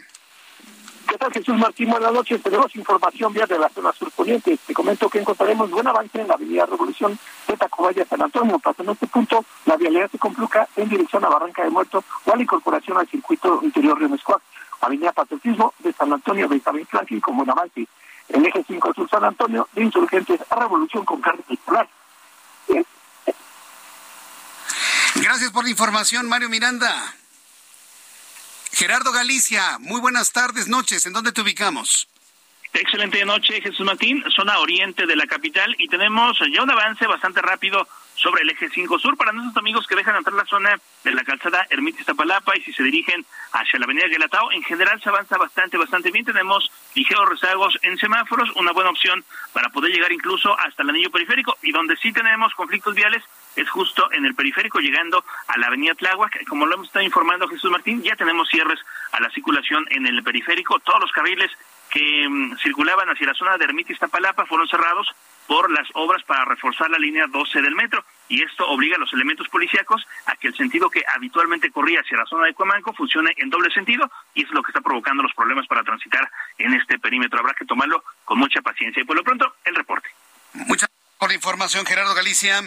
¿Qué tal, Jesús Martín? Buenas noches. Tenemos información vía de la zona surponiente. Te comento que encontraremos buen avance en la avenida Revolución de Tacubaya San Antonio. Pasando este punto, la vialidad se complica en dirección a Barranca de Muerto o a la incorporación al circuito interior Río Mescuac. Avenida Patriotismo de San Antonio de Isabel Franklin con buen avance. El eje 5 Sur San Antonio de Insurgentes a Revolución con carga circular. Gracias por la información, Mario Miranda. Gerardo Galicia, muy buenas tardes, noches. ¿En dónde te ubicamos? Excelente noche, Jesús Martín, zona oriente de la capital y tenemos ya un avance bastante rápido sobre el eje 5 sur para nuestros amigos que dejan entrar la zona de la calzada Ermita Iztapalapa y si se dirigen hacia la avenida Guelatao, en general se avanza bastante, bastante bien. Tenemos ligeros rezagos en semáforos, una buena opción para poder llegar incluso hasta el anillo periférico y donde sí tenemos conflictos viales es justo en el periférico llegando a la avenida Tláhuac. Como lo hemos estado informando Jesús Martín, ya tenemos cierres a la circulación en el periférico. Todos los carriles que mm, circulaban hacia la zona de Ermita Iztapalapa fueron cerrados por las obras para reforzar la línea 12 del metro y esto obliga a los elementos policíacos a que el sentido que habitualmente corría hacia la zona de Cuamanco funcione en doble sentido y es lo que está provocando los problemas para transitar en este perímetro. Habrá que tomarlo con mucha paciencia y por lo pronto el reporte. Muchas gracias por la información, Gerardo Galicia.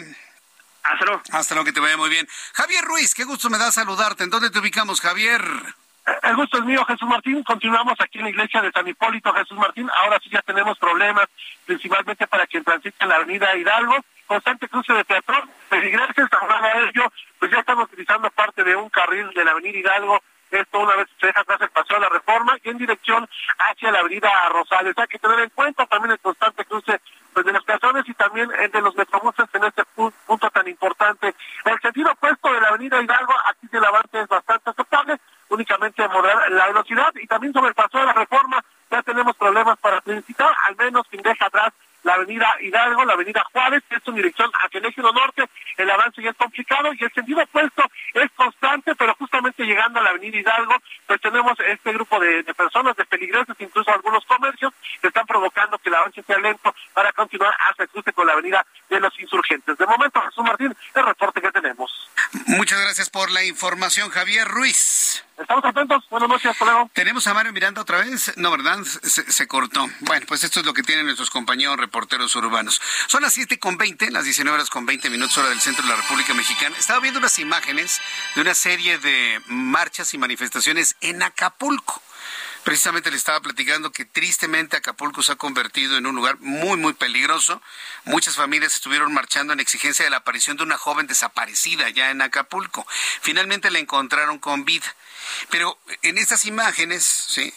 Hasta luego. Hasta luego, que te vaya muy bien. Javier Ruiz, qué gusto me da saludarte. ¿En dónde te ubicamos, Javier? El gusto es mío, Jesús Martín. Continuamos aquí en la iglesia de San Hipólito, Jesús Martín. Ahora sí ya tenemos problemas, principalmente para quien transite en la avenida Hidalgo. Constante cruce de peatón. Gracias a ello, pues ya estamos utilizando parte de un carril de la avenida Hidalgo. Esto una vez se deja atrás el paseo de la reforma y en dirección hacia la avenida Rosales. Hay que tener en cuenta también el constante cruce pues, de los peatones y también de los metrobuses en este punto tan importante. El sentido opuesto de la avenida Hidalgo, aquí el avance es bastante aceptable únicamente moderar la velocidad y también sobre el paso de la reforma ya tenemos problemas para transitar, al menos quien deja atrás la avenida Hidalgo, la avenida Juárez, que es en dirección hacia el eje norte, el avance ya es complicado y el sentido opuesto es constante, pero justamente llegando a la avenida Hidalgo, pues tenemos este grupo de, personas, de peligrosos, incluso algunos comercios, que están provocando que el avance sea lento para continuar hacia el cruce con la avenida de los insurgentes. De momento, Jesús Martín, el reporte que tenemos. Muchas gracias por la información, Javier Ruiz. Estamos atentos. Buenas noches, hasta luego. ¿Tenemos a Mario Miranda otra vez? No, ¿verdad? Se, cortó. Bueno, pues esto es lo que tienen nuestros compañeros reporteros urbanos. Son las siete con veinte, las 19 horas con 20 minutos hora del centro de la República Mexicana. Estaba viendo unas imágenes de una serie de marchas y manifestaciones en Acapulco. Precisamente le estaba platicando que tristemente Acapulco se ha convertido en un lugar muy, muy peligroso. Muchas familias estuvieron marchando en exigencia de la aparición de una joven desaparecida ya en Acapulco. Finalmente la encontraron con vida. Pero en estas imágenes, ¿sí?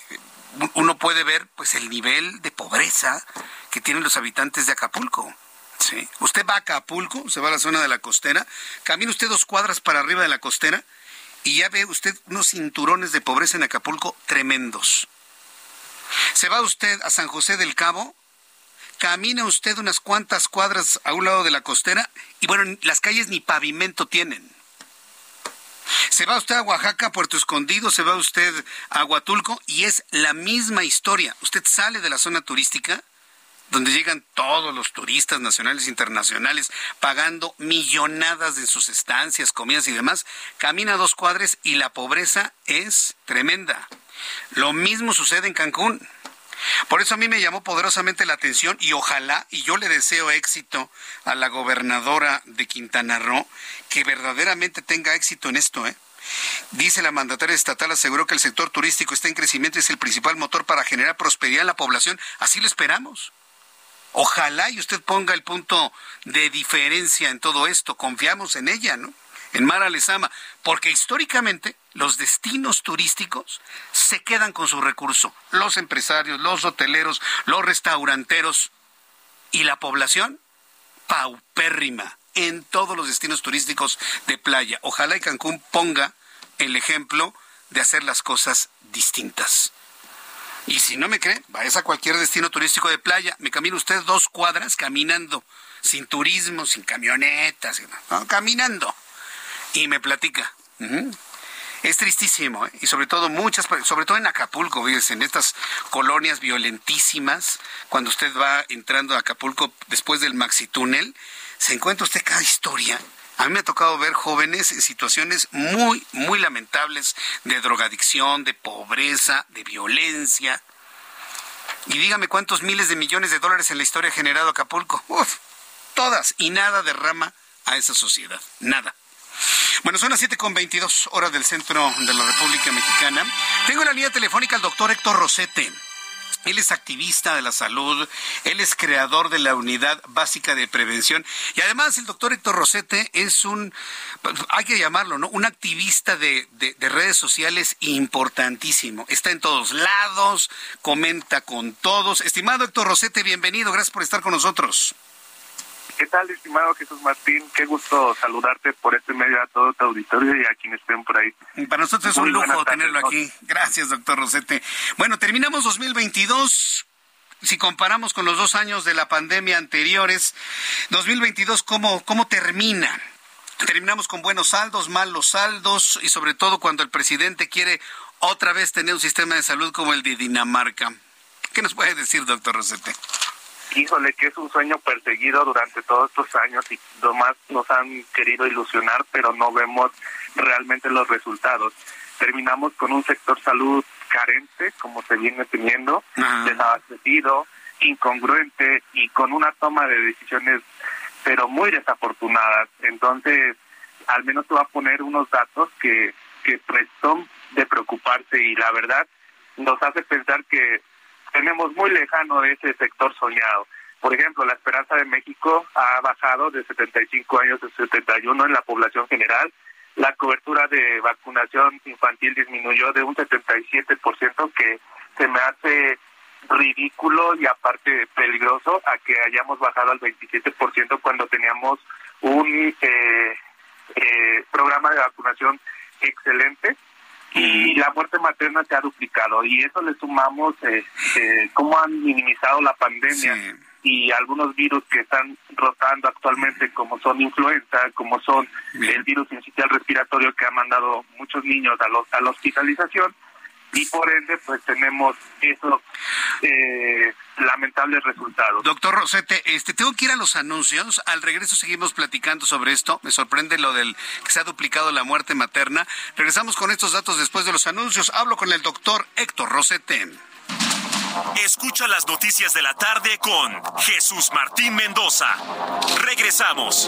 uno puede ver pues el nivel de pobreza que tienen los habitantes de Acapulco. ¿sí? Usted va a Acapulco, se va a la zona de la costera, camina usted dos cuadras para arriba de la costera y ya ve usted unos cinturones de pobreza en Acapulco tremendos. Se va usted a San José del Cabo, camina usted unas cuantas cuadras a un lado de la costera y bueno, las calles ni pavimento tienen. Se va usted a Oaxaca, Puerto Escondido, se va usted a Huatulco y es la misma historia. Usted sale de la zona turística donde llegan todos los turistas nacionales e internacionales pagando millonadas de sus estancias, comidas y demás, camina dos cuadres y la pobreza es tremenda. Lo mismo sucede en Cancún. Por eso a mí me llamó poderosamente la atención y ojalá, y yo le deseo éxito a la gobernadora de Quintana Roo, que verdaderamente tenga éxito en esto, ¿eh? Dice la mandataria estatal, aseguró que el sector turístico está en crecimiento y es el principal motor para generar prosperidad en la población. Así lo esperamos. Ojalá y usted ponga el punto de diferencia en todo esto. Confiamos en ella, ¿no? En Mara Lezama, porque históricamente los destinos turísticos se quedan con su recurso. Los empresarios, los hoteleros, los restauranteros y la población paupérrima en todos los destinos turísticos de playa. Ojalá y Cancún ponga el ejemplo de hacer las cosas distintas. Y si no me cree, vaya a cualquier destino turístico de playa. Me camina usted dos cuadras caminando, sin turismo, sin camionetas, caminando. Y me platica. Es tristísimo, ¿eh? y sobre todo muchas, sobre todo en Acapulco, en estas colonias violentísimas, cuando usted va entrando a Acapulco después del maxi túnel, se encuentra usted cada historia. A mí me ha tocado ver jóvenes en situaciones muy, muy lamentables de drogadicción, de pobreza, de violencia. Y dígame cuántos miles de millones de dólares en la historia ha generado Acapulco. Uf, todas y nada derrama a esa sociedad. Nada. Bueno, son las 7.22 horas del centro de la República Mexicana. Tengo en la línea telefónica al doctor Héctor Rosete. Él es activista de la salud, él es creador de la Unidad Básica de Prevención y además el doctor Héctor Rosete es un, hay que llamarlo, ¿no? Un activista de, de redes sociales importantísimo. Está en todos lados, comenta con todos. Estimado Héctor Rosete, bienvenido, gracias por estar con nosotros. ¿Qué tal, estimado Jesús Martín? Qué gusto saludarte por este medio a todo tu auditorio y a quienes estén por ahí. Para nosotros es un lujo tenerlo aquí. Gracias, doctor Rosete. Bueno, terminamos 2022 si comparamos con los dos años de la pandemia anteriores, 2022, ¿cómo, cómo termina? Terminamos con buenos saldos, malos saldos y sobre todo cuando el presidente quiere otra vez tener un sistema de salud como el de Dinamarca. ¿Qué nos puede decir, doctor Rosete? Híjole, que es un sueño perseguido durante todos estos años y nomás nos han querido ilusionar, pero no vemos realmente los resultados. Terminamos con un sector salud carente, como se viene teniendo, desabastecido, incongruente y con una toma de decisiones, pero muy desafortunadas. Entonces, al menos te va a poner unos datos que, que son de preocuparse y la verdad nos hace pensar que tenemos muy lejano ese sector soñado. Por ejemplo, la esperanza de México ha bajado de 75 años a 71 en la población general. La cobertura de vacunación infantil disminuyó de un 77%, que se me hace ridículo y aparte peligroso a que hayamos bajado al 27% cuando teníamos un eh, eh, programa de vacunación excelente y la muerte materna se ha duplicado y eso le sumamos eh, eh, cómo han minimizado la pandemia y algunos virus que están rotando actualmente como son influenza, como son el virus incital respiratorio que ha mandado muchos niños a, a la hospitalización y por ende pues tenemos esos eh, lamentables resultados. Doctor Rosete, este, tengo que ir a los anuncios. Al regreso seguimos platicando sobre esto. Me sorprende lo del que se ha duplicado la muerte materna. Regresamos con estos datos después de los anuncios. Hablo con el doctor Héctor Rosete. Escucha las noticias de la tarde con Jesús Martín Mendoza. Regresamos.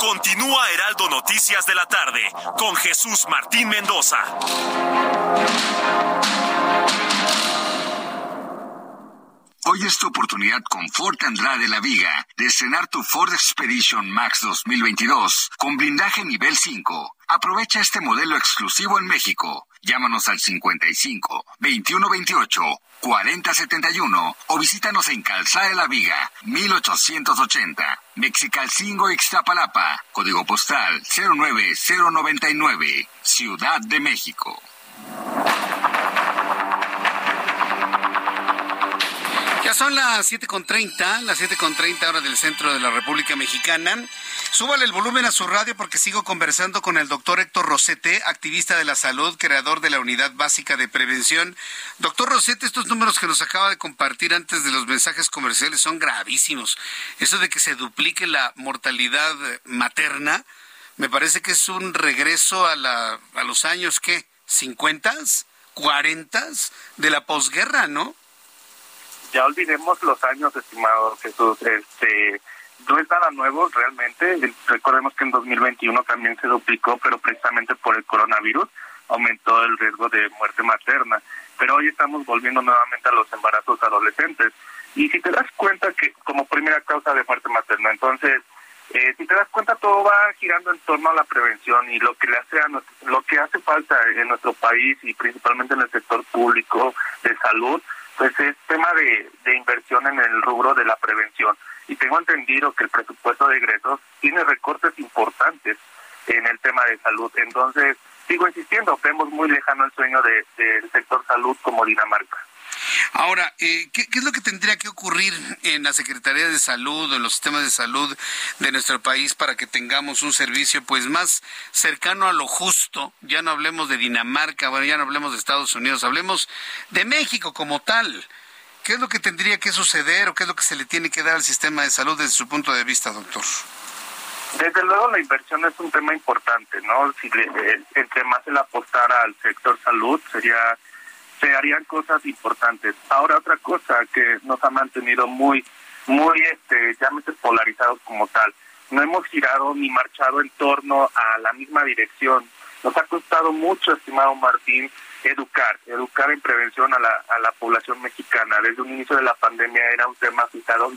Continúa Heraldo Noticias de la tarde con Jesús Martín Mendoza. Hoy es tu oportunidad con Ford Andrade La Viga de estrenar tu Ford Expedition Max 2022 con blindaje nivel 5. Aprovecha este modelo exclusivo en México. Llámanos al 55 2128 4071 o visítanos en Calzada de la Viga 1880, Mexicalcingo Ixtapalapa, código postal 09099, Ciudad de México. Son las 7.30, las 7.30 hora del centro de la República Mexicana. Súbale el volumen a su radio porque sigo conversando con el doctor Héctor Rosete, activista de la salud, creador de la Unidad Básica de Prevención. Doctor Rosete, estos números que nos acaba de compartir antes de los mensajes comerciales son gravísimos. Eso de que se duplique la mortalidad materna, me parece que es un regreso a, la, a los años, ¿qué? ¿50? ¿40? De la posguerra, ¿no? Ya olvidemos los años, estimado Jesús. Este, no es nada nuevo realmente. Recordemos que en 2021 también se duplicó, pero precisamente por el coronavirus aumentó el riesgo de muerte materna. Pero hoy estamos volviendo nuevamente a los embarazos adolescentes. Y si te das cuenta que como primera causa de muerte materna, entonces, eh, si te das cuenta, todo va girando en torno a la prevención y lo que le hace a lo que hace falta en nuestro país y principalmente en el sector público de salud pues es tema de, de inversión en el rubro de la prevención. Y tengo entendido que el presupuesto de egresos tiene recortes importantes en el tema de salud. Entonces, sigo insistiendo, vemos muy lejano el sueño del sector salud como Dinamarca. Ahora, eh, ¿qué, es lo que tendría que ocurrir en la Secretaría de Salud o en los sistemas de salud de nuestro país para que tengamos un servicio pues más cercano a lo justo? Ya no hablemos de Dinamarca, bueno, ya no hablemos de Estados Unidos, hablemos de México como tal. ¿Qué es lo que tendría que suceder o qué es lo que se le tiene que dar al sistema de salud desde su punto de vista, doctor? Desde luego la inversión es un tema importante, ¿no? Si le, entre más se le apostara al sector salud sería se harían cosas importantes. Ahora otra cosa que nos ha mantenido muy, muy, este, llámese polarizados como tal. No hemos girado ni marchado en torno a la misma dirección. Nos ha costado mucho, estimado Martín, educar, educar en prevención a la, a la población mexicana. Desde un inicio de la pandemia era un tema citado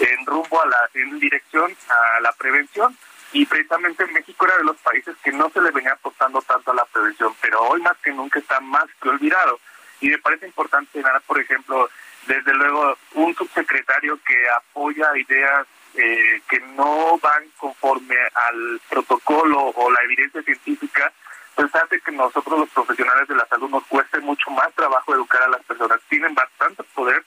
en rumbo a la, en dirección a la prevención y precisamente México era de los países que no se le venía apostando tanto a la prevención, pero hoy más que nunca está más que olvidado. Y me parece importante señalar, por ejemplo, desde luego un subsecretario que apoya ideas eh, que no van conforme al protocolo o la evidencia científica, pues hace que nosotros los profesionales de la salud nos cueste mucho más trabajo educar a las personas. Tienen bastante poder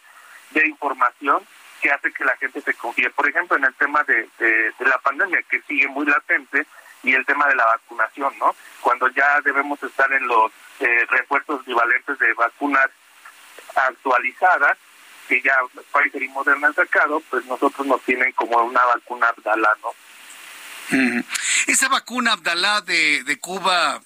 de información que hace que la gente se confíe. Por ejemplo, en el tema de, de, la pandemia, que sigue muy latente, y el tema de la vacunación, ¿no? Cuando ya debemos estar en los eh, refuerzos bivalentes de vacunas actualizadas, que ya Pfizer y Moderna han sacado, pues nosotros nos tienen como una vacuna Abdalá, ¿no? Esa vacuna Abdalá de, de Cuba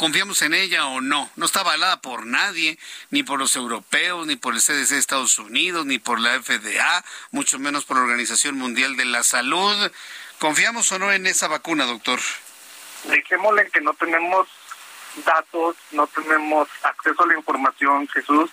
confiamos en ella o no. No está avalada por nadie, ni por los europeos, ni por el CDC de Estados Unidos, ni por la FDA, mucho menos por la Organización Mundial de la Salud. ¿Confiamos o no en esa vacuna, doctor? Dejémosle que no tenemos datos, no tenemos acceso a la información, Jesús,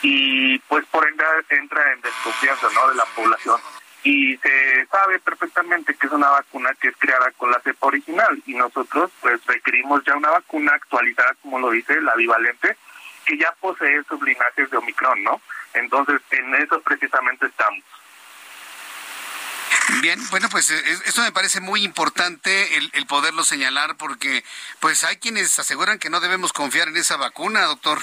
y pues por ende entra en desconfianza ¿no? de la población y se sabe perfectamente que es una vacuna que es creada con la cepa original y nosotros pues requerimos ya una vacuna actualizada como lo dice la bivalente que ya posee sus linajes de Omicron, ¿no? Entonces en eso precisamente estamos. Bien, bueno, pues eh, esto me parece muy importante el, el poderlo señalar porque pues hay quienes aseguran que no debemos confiar en esa vacuna, doctor.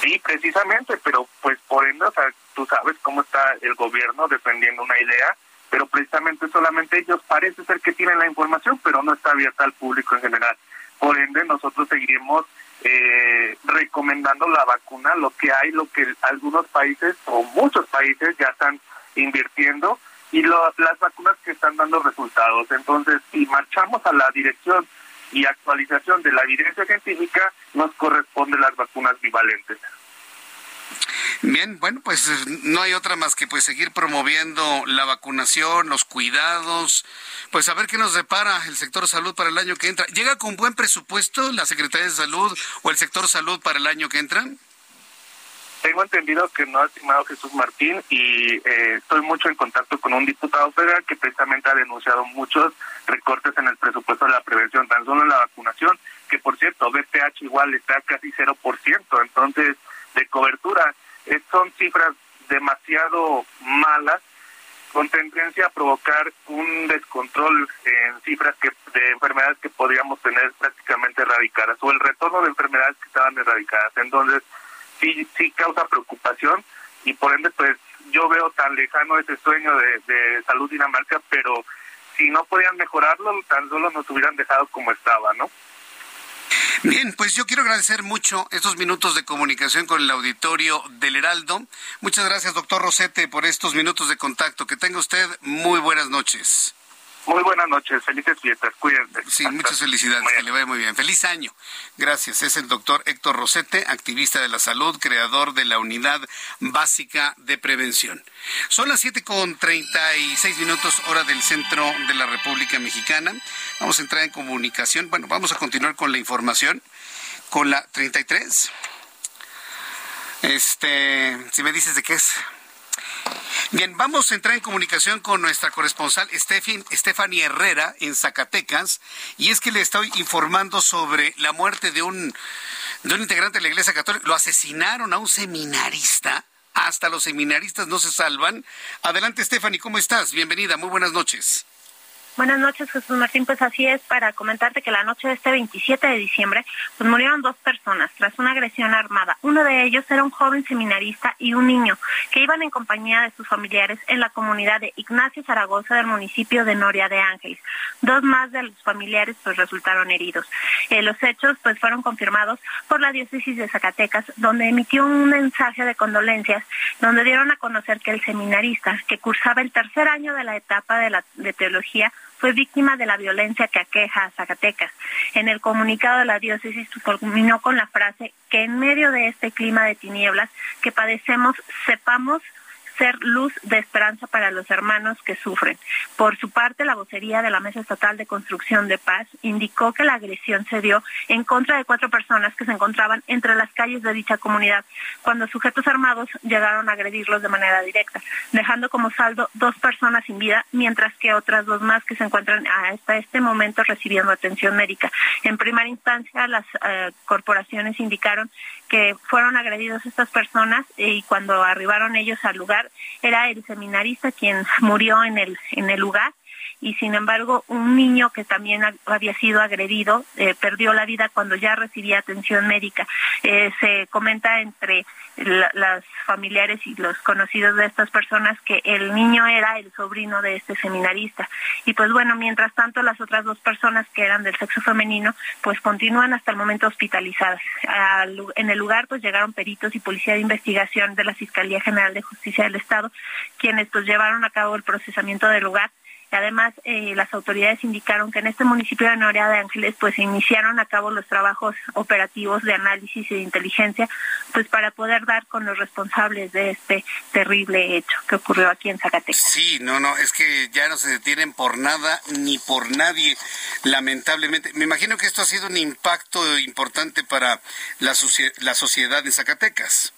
Sí, precisamente, pero pues por ende, o sea, tú sabes cómo está el gobierno defendiendo una idea, pero precisamente solamente ellos parece ser que tienen la información, pero no está abierta al público en general. Por ende, nosotros seguiremos eh, recomendando la vacuna, lo que hay, lo que algunos países o muchos países ya están invirtiendo y las vacunas que están dando resultados. Entonces, si marchamos a la dirección y actualización de la evidencia científica, nos corresponde las vacunas bivalentes. Bien, bueno, pues no hay otra más que pues seguir promoviendo la vacunación, los cuidados, pues a ver qué nos depara el sector salud para el año que entra. ¿Llega con buen presupuesto la Secretaría de Salud o el sector salud para el año que entra? Tengo entendido que no ha estimado Jesús Martín y eh, estoy mucho en contacto con un diputado federal que precisamente ha denunciado muchos recortes en el presupuesto de la prevención, tan solo en la vacunación, que por cierto, BPH igual está casi 0%, entonces de cobertura. Eh, son cifras demasiado malas con tendencia a provocar un descontrol en cifras que de enfermedades que podríamos tener prácticamente erradicadas o el retorno de enfermedades que estaban erradicadas. Entonces, sí, sí causa preocupación y por ende pues yo veo tan lejano ese sueño de, de salud Dinamarca, pero si no podían mejorarlo, tan solo nos hubieran dejado como estaba, ¿no? Bien, pues yo quiero agradecer mucho estos minutos de comunicación con el auditorio del Heraldo. Muchas gracias, doctor Rosete, por estos minutos de contacto. Que tenga usted muy buenas noches. Muy buenas noches, felices fiestas, cuídense. Sí, muchas felicidades, que le vaya muy bien. Feliz año. Gracias. Es el doctor Héctor Rosete, activista de la salud, creador de la Unidad Básica de Prevención. Son las siete con treinta y seis minutos, hora del centro de la República Mexicana. Vamos a entrar en comunicación. Bueno, vamos a continuar con la información. Con la 33. Este, si me dices de qué es. Bien, vamos a entrar en comunicación con nuestra corresponsal Stephanie Herrera en Zacatecas y es que le estoy informando sobre la muerte de un, de un integrante de la Iglesia Católica. Lo asesinaron a un seminarista. Hasta los seminaristas no se salvan. Adelante, Stephanie, ¿cómo estás? Bienvenida, muy buenas noches. Buenas noches, Jesús Martín. Pues así es, para comentarte que la noche de este 27 de diciembre, pues murieron dos personas tras una agresión armada. Uno de ellos era un joven seminarista y un niño que iban en compañía de sus familiares en la comunidad de Ignacio Zaragoza del municipio de Noria de Ángeles. Dos más de los familiares pues resultaron heridos. Eh, los hechos pues fueron confirmados por la diócesis de Zacatecas, donde emitió un mensaje de condolencias, donde dieron a conocer que el seminarista, que cursaba el tercer año de la etapa de, teología, fue víctima de la violencia que aqueja a Zacatecas. En el comunicado de la diócesis culminó con la frase que en medio de este clima de tinieblas que padecemos, sepamos ser luz de esperanza para los hermanos que sufren. Por su parte, la vocería de la Mesa Estatal de Construcción de Paz indicó que la agresión se dio en contra de cuatro personas que se encontraban entre las calles de dicha comunidad, cuando sujetos armados llegaron a agredirlos de manera directa, dejando como saldo dos personas sin vida, mientras que otras dos más que se encuentran hasta este momento recibiendo atención médica. En primera instancia, las eh, corporaciones indicaron que fueron agredidos estas personas y cuando arribaron ellos al lugar era el seminarista quien murió en el en el lugar y sin embargo un niño que también había sido agredido eh, perdió la vida cuando ya recibía atención médica. Eh, se comenta entre las familiares y los conocidos de estas personas que el niño era el sobrino de este seminarista. Y pues bueno, mientras tanto las otras dos personas que eran del sexo femenino pues continúan hasta el momento hospitalizadas. en el lugar pues llegaron peritos y policía de investigación de la Fiscalía General de Justicia del Estado quienes pues llevaron a cabo el procesamiento del lugar Además, eh, las autoridades indicaron que en este municipio de Noria de Ángeles, pues se iniciaron a cabo los trabajos operativos de análisis y de inteligencia, pues para poder dar con los responsables de este terrible hecho que ocurrió aquí en Zacatecas. Sí, no, no, es que ya no se detienen por nada ni por nadie, lamentablemente. Me imagino que esto ha sido un impacto importante para la, la sociedad de Zacatecas.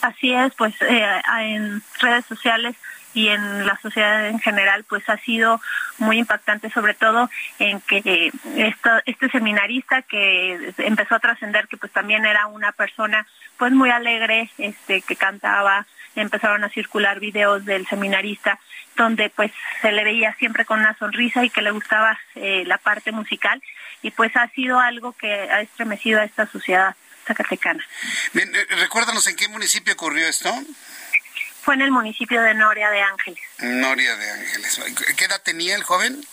Así es, pues eh, en redes sociales y en la sociedad en general pues ha sido muy impactante sobre todo en que esto, este seminarista que empezó a trascender que pues también era una persona pues muy alegre este que cantaba empezaron a circular videos del seminarista donde pues se le veía siempre con una sonrisa y que le gustaba eh, la parte musical y pues ha sido algo que ha estremecido a esta sociedad zacatecana. Bien, eh, recuérdanos en qué municipio ocurrió esto fue en el municipio de Noria de Ángeles. Noria de Ángeles. ¿Qué edad tenía el joven?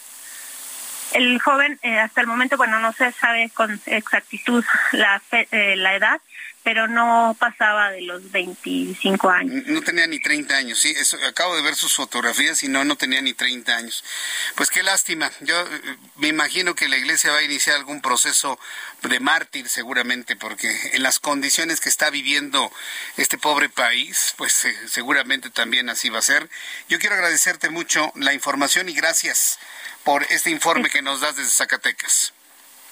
El joven, eh, hasta el momento, bueno, no se sabe con exactitud la, eh, la edad, pero no pasaba de los 25 años. No tenía ni 30 años, sí, eso, acabo de ver sus fotografías y no, no tenía ni 30 años. Pues qué lástima, yo eh, me imagino que la iglesia va a iniciar algún proceso de mártir seguramente, porque en las condiciones que está viviendo este pobre país, pues eh, seguramente también así va a ser. Yo quiero agradecerte mucho la información y gracias por este informe que nos das desde Zacatecas.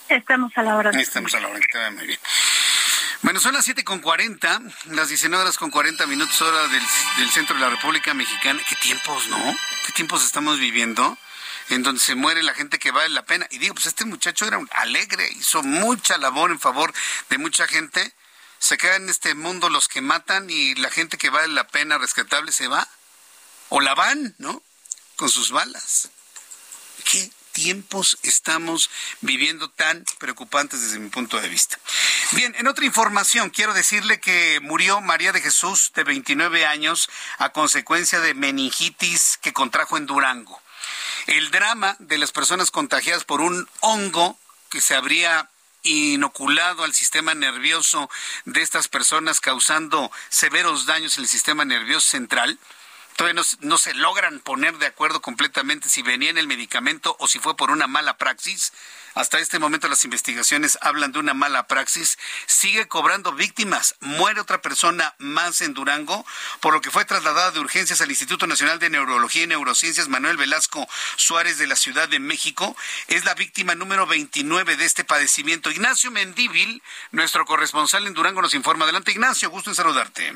Estamos a la hora. Estamos a la hora, que te muy bien. Bueno, son las siete con cuarenta, las 19 horas con 40 minutos hora del, del centro de la República Mexicana. ¿Qué tiempos, no? ¿Qué tiempos estamos viviendo? en donde se muere la gente que vale la pena. Y digo, pues este muchacho era un alegre, hizo mucha labor en favor de mucha gente. Se quedan en este mundo los que matan y la gente que vale la pena rescatable se va. O la van, ¿no? Con sus balas. ¿Qué, tiempos estamos viviendo tan preocupantes desde mi punto de vista? Bien, en otra información, quiero decirle que murió María de Jesús, de 29 años, a consecuencia de meningitis que contrajo en Durango. El drama de las personas contagiadas por un hongo que se habría inoculado al sistema nervioso de estas personas causando severos daños en el sistema nervioso central Todavía no, se logran poner de acuerdo completamente si venía en el medicamento o si fue por una mala praxis. Hasta este momento las investigaciones hablan de una mala praxis. Sigue cobrando víctimas. Muere otra persona más en Durango, por lo que fue trasladada de urgencias al Instituto Nacional de Neurología y Neurociencias Manuel Velasco Suárez de la Ciudad de México. Es la víctima número 29 de este padecimiento. Ignacio Mendíbil, nuestro corresponsal en Durango, nos informa. Adelante, Ignacio. Gusto en saludarte.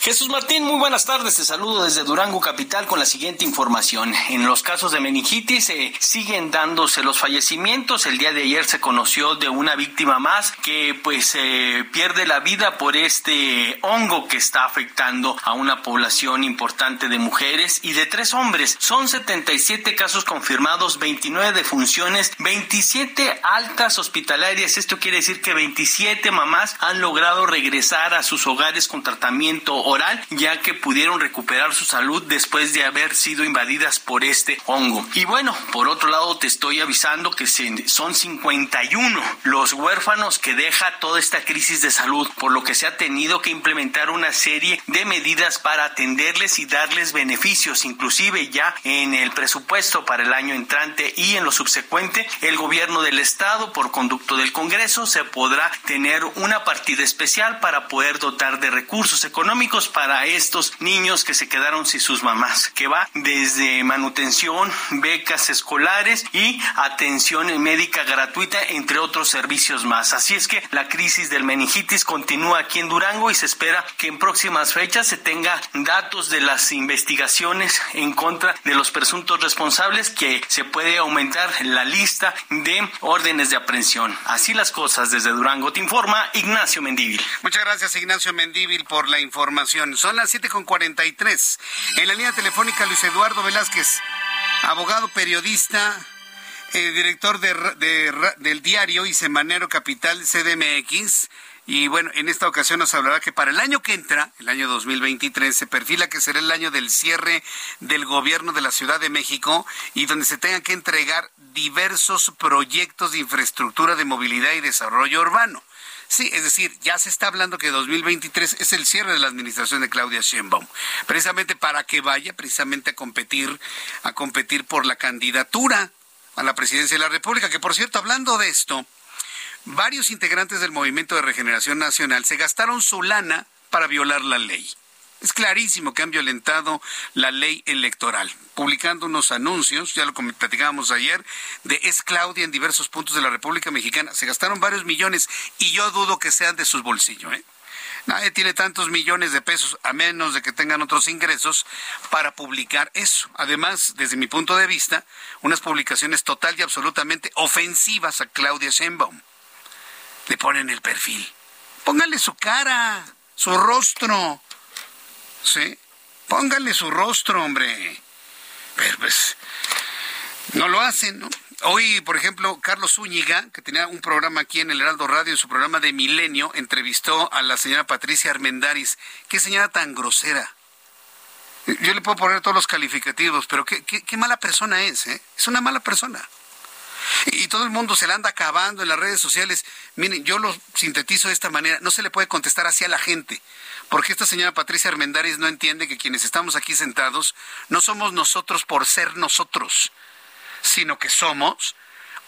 Jesús Martín, muy buenas tardes. Te saludo desde Durango Capital con la siguiente información. En los casos de meningitis eh, siguen dándose los fallecimientos. El día de ayer se conoció de una víctima más que pues eh, pierde la vida por este hongo que está afectando a una población importante de mujeres y de tres hombres. Son 77 casos confirmados, 29 defunciones, 27 altas hospitalarias. Esto quiere decir que 27 mamás han logrado regresar a sus hogares con tratamiento oral, ya que pudieron recuperar su salud después de haber sido invadidas por este hongo. Y bueno, por otro lado te estoy avisando que son 51 los huérfanos que deja toda esta crisis de salud, por lo que se ha tenido que implementar una serie de medidas para atenderles y darles beneficios, inclusive ya en el presupuesto para el año entrante y en lo subsecuente, el gobierno del estado por conducto del Congreso se podrá tener una partida especial para poder dotar de recursos económicos para estos niños que se quedaron sin sus mamás, que va desde manutención, becas escolares y atención médica gratuita, entre otros servicios más. Así es que la crisis del meningitis continúa aquí en Durango y se espera que en próximas fechas se tenga datos de las investigaciones en contra de los presuntos responsables que se puede aumentar la lista de órdenes de aprehensión. Así las cosas desde Durango te informa Ignacio Mendívil. Muchas gracias Ignacio Mendívil por la información son las 7.43. En la línea telefónica Luis Eduardo Velázquez, abogado, periodista, eh, director del diario y semanero Capital CDMX. Y bueno, en esta ocasión nos hablará que para el año que entra, el año 2023, se perfila que será el año del cierre del gobierno de la Ciudad de México y donde se tengan que entregar diversos proyectos de infraestructura de movilidad y desarrollo urbano. Sí, es decir, ya se está hablando que 2023 es el cierre de la administración de Claudia Sheinbaum, precisamente para que vaya precisamente a competir a competir por la candidatura a la presidencia de la República, que por cierto, hablando de esto, varios integrantes del Movimiento de Regeneración Nacional se gastaron su lana para violar la ley. Es clarísimo que han violentado la ley electoral, publicando unos anuncios, ya lo platicábamos ayer, de Es Claudia en diversos puntos de la República Mexicana. Se gastaron varios millones y yo dudo que sean de sus bolsillos. ¿eh? Nadie tiene tantos millones de pesos, a menos de que tengan otros ingresos, para publicar eso. Además, desde mi punto de vista, unas publicaciones total y absolutamente ofensivas a Claudia Sheinbaum. Le ponen el perfil. Pónganle su cara, su rostro ¿sí? Pónganle su rostro, hombre. Pero pues no lo hacen, ¿no? Hoy, por ejemplo, Carlos Zúñiga, que tenía un programa aquí en el Heraldo Radio, en su programa de Milenio, entrevistó a la señora Patricia Armendaris. Qué señora tan grosera. Yo le puedo poner todos los calificativos, pero qué, qué mala persona es, ¿eh? Es una mala persona. Y todo el mundo se la anda acabando en las redes sociales. Miren, yo lo sintetizo de esta manera. No se le puede contestar así a la gente. Porque esta señora Patricia Armendáriz no entiende que quienes estamos aquí sentados no somos nosotros por ser nosotros, sino que somos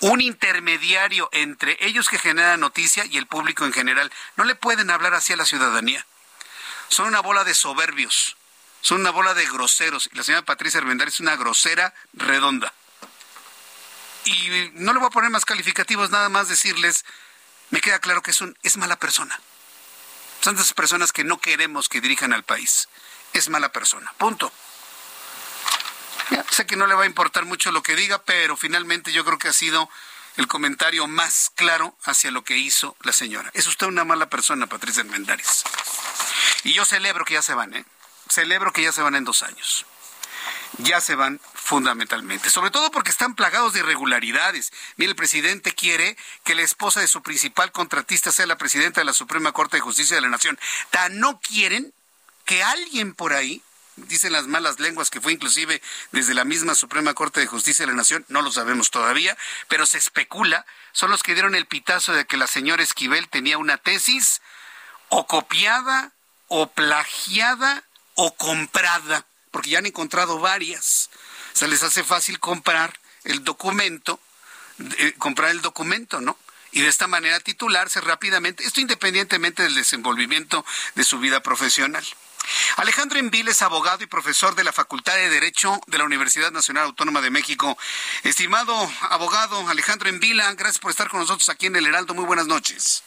un intermediario entre ellos que generan noticia y el público en general. No le pueden hablar así a la ciudadanía. Son una bola de soberbios, son una bola de groseros. Y la señora Patricia Armendáriz es una grosera redonda. Y no le voy a poner más calificativos, nada más decirles, me queda claro que es, un, es mala persona. Son esas personas que no queremos que dirijan al país. Es mala persona. Punto. sé que no le va a importar mucho lo que diga, pero finalmente yo creo que ha sido el comentario más claro hacia lo que hizo la señora. Es usted una mala persona, Patricia Mendares. Y yo celebro que ya se van, ¿eh? Celebro que ya se van en dos años. Ya se van fundamentalmente, sobre todo porque están plagados de irregularidades. Mire, el presidente quiere que la esposa de su principal contratista sea la presidenta de la Suprema Corte de Justicia de la Nación. Tan no quieren que alguien por ahí dicen las malas lenguas que fue inclusive desde la misma Suprema Corte de Justicia de la Nación, no lo sabemos todavía, pero se especula, son los que dieron el pitazo de que la señora Esquivel tenía una tesis o copiada o plagiada o comprada, porque ya han encontrado varias. O sea, les hace fácil comprar el documento, eh, comprar el documento, ¿no? y de esta manera titularse rápidamente, esto independientemente del desenvolvimiento de su vida profesional. Alejandro Envil es abogado y profesor de la Facultad de Derecho de la Universidad Nacional Autónoma de México. Estimado abogado Alejandro Envila, gracias por estar con nosotros aquí en el Heraldo. Muy buenas noches.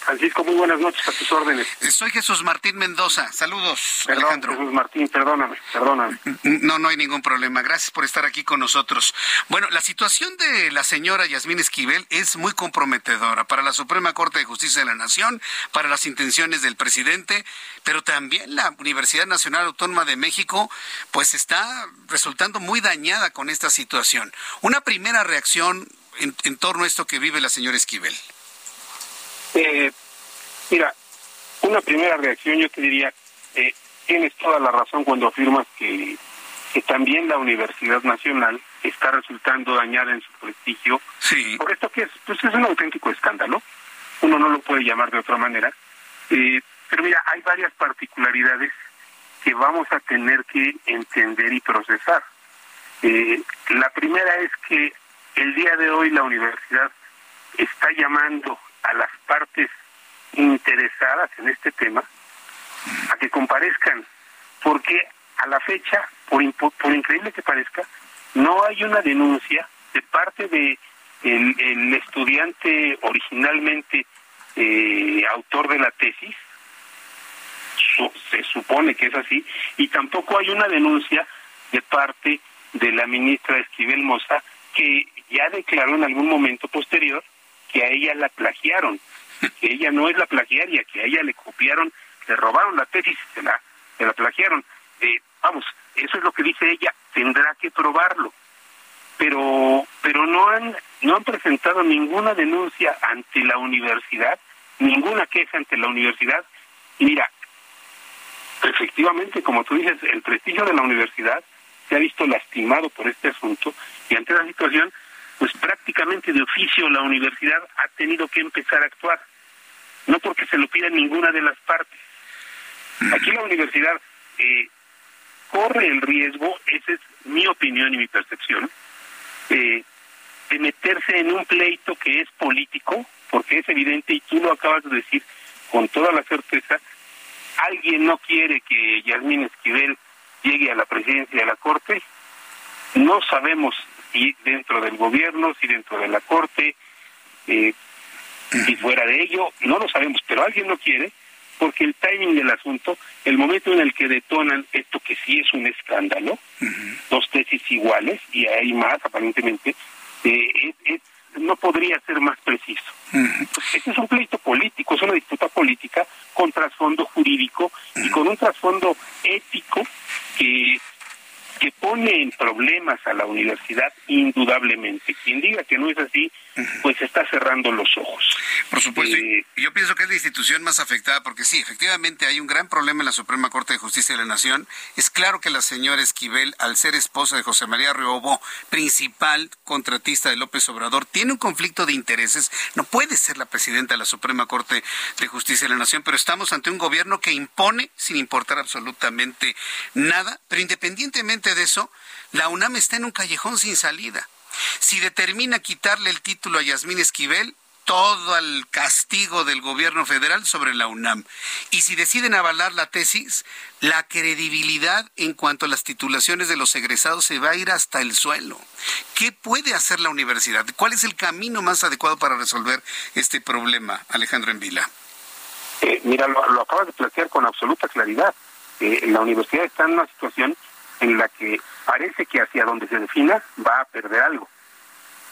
Francisco, muy buenas noches a tus órdenes. Soy Jesús Martín Mendoza. Saludos, Alejandro. Jesús Martín, perdóname, perdóname. No, no hay ningún problema. Gracias por estar aquí con nosotros. Bueno, la situación de la señora Yasmín Esquivel es muy comprometedora para la Suprema Corte de Justicia de la Nación, para las intenciones del presidente, pero también la Universidad Nacional Autónoma de México, pues está resultando muy dañada con esta situación. Una primera reacción en, en torno a esto que vive la señora Esquivel. Eh, mira, una primera reacción yo te diría, eh, tienes toda la razón cuando afirmas que, que también la Universidad Nacional está resultando dañada en su prestigio. Sí. Por esto que es, pues es un auténtico escándalo. Uno no lo puede llamar de otra manera. Eh, pero mira, hay varias particularidades que vamos a tener que entender y procesar. Eh, la primera es que el día de hoy la universidad está llamando a las partes interesadas en este tema a que comparezcan, porque a la fecha, por, por increíble que parezca, no hay una denuncia de parte de el, estudiante originalmente eh, autor de la tesis, se supone que es así, y tampoco hay una denuncia de parte de la ministra Esquivel Moza, que ya declaró en algún momento posterior que a ella la plagiaron, que ella no es la plagiaria, que a ella le copiaron, le robaron la tesis y se la, se la plagiaron. Eh, vamos, eso es lo que dice ella, tendrá que probarlo. Pero, pero no han, no han presentado ninguna denuncia ante la universidad, ninguna queja ante la universidad. mira, efectivamente, como tú dices, el prestigio de la universidad se ha visto lastimado por este asunto y ante la situación pues prácticamente de oficio la universidad ha tenido que empezar a actuar, no porque se lo pida ninguna de las partes. Aquí la universidad eh, corre el riesgo, esa es mi opinión y mi percepción, eh, de meterse en un pleito que es político, porque es evidente, y tú lo acabas de decir con toda la certeza, alguien no quiere que Yasmín Esquivel llegue a la presidencia de la Corte, no sabemos si dentro del gobierno, si dentro de la corte, eh, si fuera de ello, no lo sabemos, pero alguien lo quiere, porque el timing del asunto, el momento en el que detonan esto que sí es un escándalo, dos tesis iguales, y hay más aparentemente, eh, no podría ser más preciso. Este es un pleito político, es una disputa política con trasfondo jurídico y con un trasfondo ético que que pone en problemas a la universidad indudablemente. Quien diga que no es así, pues está cerrando los ojos. Por supuesto, eh, yo pienso que es la institución más afectada porque sí, efectivamente hay un gran problema en la Suprema Corte de Justicia de la Nación. Es claro que la señora Esquivel, al ser esposa de José María Riobo, principal contratista de López Obrador, tiene un conflicto de intereses. No puede ser la presidenta de la Suprema Corte de Justicia de la Nación, pero estamos ante un gobierno que impone sin importar absolutamente nada, pero independientemente de eso, la UNAM está en un callejón sin salida. Si determina quitarle el título a Yasmín Esquivel, todo el castigo del gobierno federal sobre la UNAM. Y si deciden avalar la tesis, la credibilidad en cuanto a las titulaciones de los egresados se va a ir hasta el suelo. ¿Qué puede hacer la universidad? ¿Cuál es el camino más adecuado para resolver este problema, Alejandro Envila? Eh, mira, lo, acabas de plantear con absoluta claridad. Eh, la universidad está en una situación en la que parece que hacia donde se defina va a perder algo.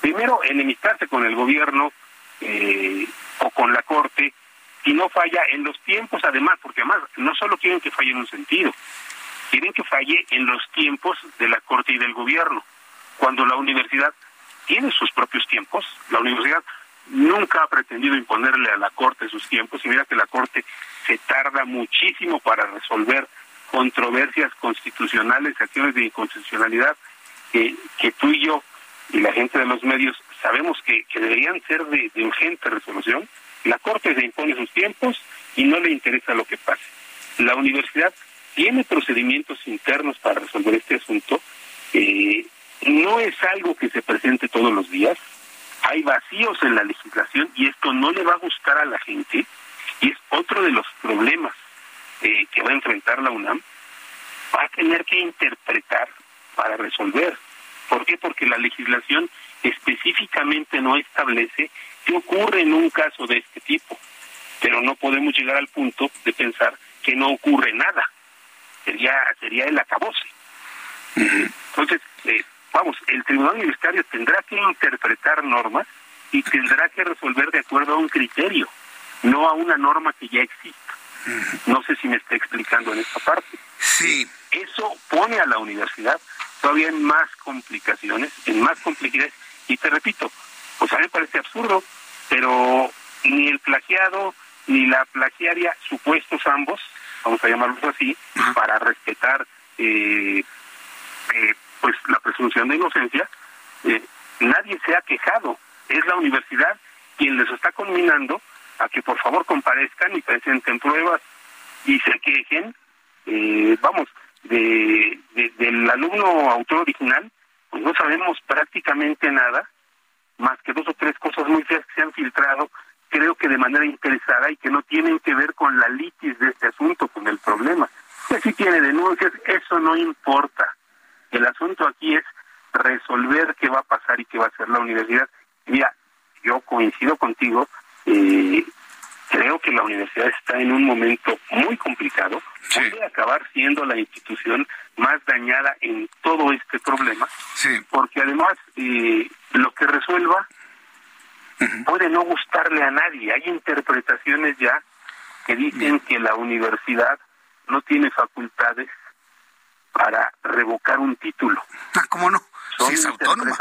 Primero, enemistarse con el gobierno eh, o con la Corte, si no falla en los tiempos además, porque además no solo quieren que falle en un sentido, quieren que falle en los tiempos de la Corte y del gobierno, cuando la universidad tiene sus propios tiempos, la universidad nunca ha pretendido imponerle a la Corte sus tiempos, y mira que la Corte se tarda muchísimo para resolver controversias constitucionales, acciones de inconstitucionalidad, que, que tú y yo y la gente de los medios sabemos que, deberían ser de, urgente resolución, la Corte se impone sus tiempos y no le interesa lo que pase. La universidad tiene procedimientos internos para resolver este asunto. Eh, no es algo que se presente todos los días. Hay vacíos en la legislación y esto no le va a gustar a la gente. Y es otro de los problemas eh, que va a enfrentar la UNAM. Va a tener que interpretar para resolver. ¿Por qué? Porque la legislación específicamente no establece qué ocurre en un caso de este tipo. Pero no podemos llegar al punto de pensar que no ocurre nada sería sería el acabose. Entonces, eh, vamos, el Tribunal Universitario tendrá que interpretar normas y tendrá que resolver de acuerdo a un criterio, no a una norma que ya exista. No sé si me está explicando en esta parte. Sí. Eso pone a la universidad todavía en más complicaciones, en más complejidades. Y te repito, pues a mí me parece absurdo, pero ni el plagiado ni la plagiaria, supuestos ambos, vamos a llamarlos así, para respetar eh, eh, pues la presunción de inocencia, eh, nadie se ha quejado. Es la universidad quien les está conminando a que por favor comparezcan y presenten pruebas y se quejen, vamos, de, del alumno autor original, pues no sabemos prácticamente nada, más que dos o tres cosas muy feas que se han filtrado creo que de manera interesada y que no tienen que ver con la litis de este asunto, con el problema. Que si tiene denuncias, eso no importa. El asunto aquí es resolver qué va a pasar y qué va a hacer la universidad. Mira, yo coincido contigo, eh, creo que la universidad está en un momento muy complicado, puede acabar siendo la institución más dañada en todo este problema, porque además eh, lo que resuelva puede no gustarle a nadie. Hay interpretaciones ya que dicen que la universidad no tiene facultades para revocar un título. Ah, ¿cómo no? Son es autónoma.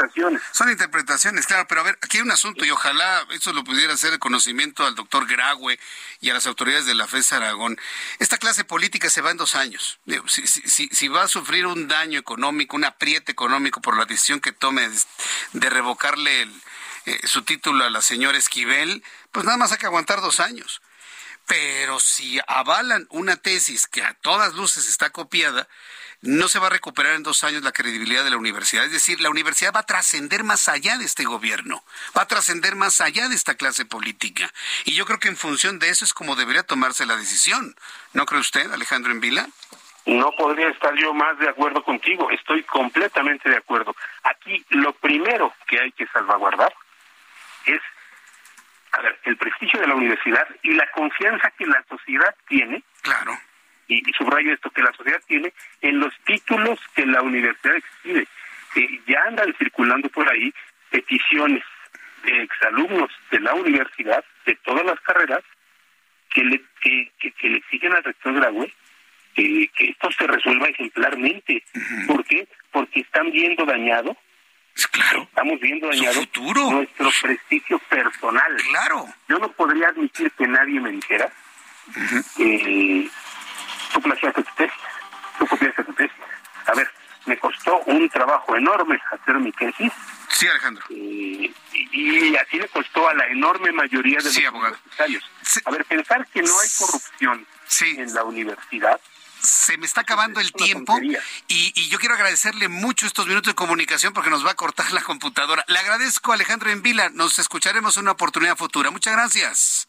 Son interpretaciones, claro, pero a ver, aquí hay un asunto y ojalá eso lo pudiera hacer el conocimiento al doctor Graue y a las autoridades de la FES Aragón. Esta clase política se va en dos años. Si, si, si, va a sufrir un daño económico, un apriete económico por la decisión que tome de revocarle el, eh, su título a la señora Esquivel, pues nada más hay que aguantar dos años. Pero si avalan una tesis que a todas luces está copiada, no se va a recuperar en dos años la credibilidad de la universidad. Es decir, la universidad va a trascender más allá de este gobierno, va a trascender más allá de esta clase política. Y yo creo que en función de eso es como debería tomarse la decisión. ¿No cree usted, Alejandro Envila? No podría estar yo más de acuerdo contigo. Estoy completamente de acuerdo. Aquí lo primero que hay que salvaguardar es a ver, el prestigio de la universidad y la confianza que la sociedad tiene. Claro. Y, subrayo esto, que la sociedad tiene en los títulos que la universidad exhibe. ya andan circulando por ahí peticiones de exalumnos de la universidad, de todas las carreras, que le, que, que, le exigen al rector Graue que esto se resuelva ejemplarmente. ¿Por qué? Porque están viendo dañado Claro. Estamos viendo dañado nuestro prestigio personal. Claro. Yo no podría admitir que nadie me dijera que tú plagiaste tu tesis, tú copiaste tu tesis. A ver, me costó un trabajo enorme hacer mi tesis. Sí, Alejandro. Y, así le costó a la enorme mayoría de los universitarios. A ver, pensar que no hay corrupción en la universidad se me está acabando el tiempo y, yo quiero agradecerle mucho estos minutos de comunicación porque nos va a cortar la computadora. Le agradezco, Alejandro Envila. Nos escucharemos en una oportunidad futura. Muchas gracias.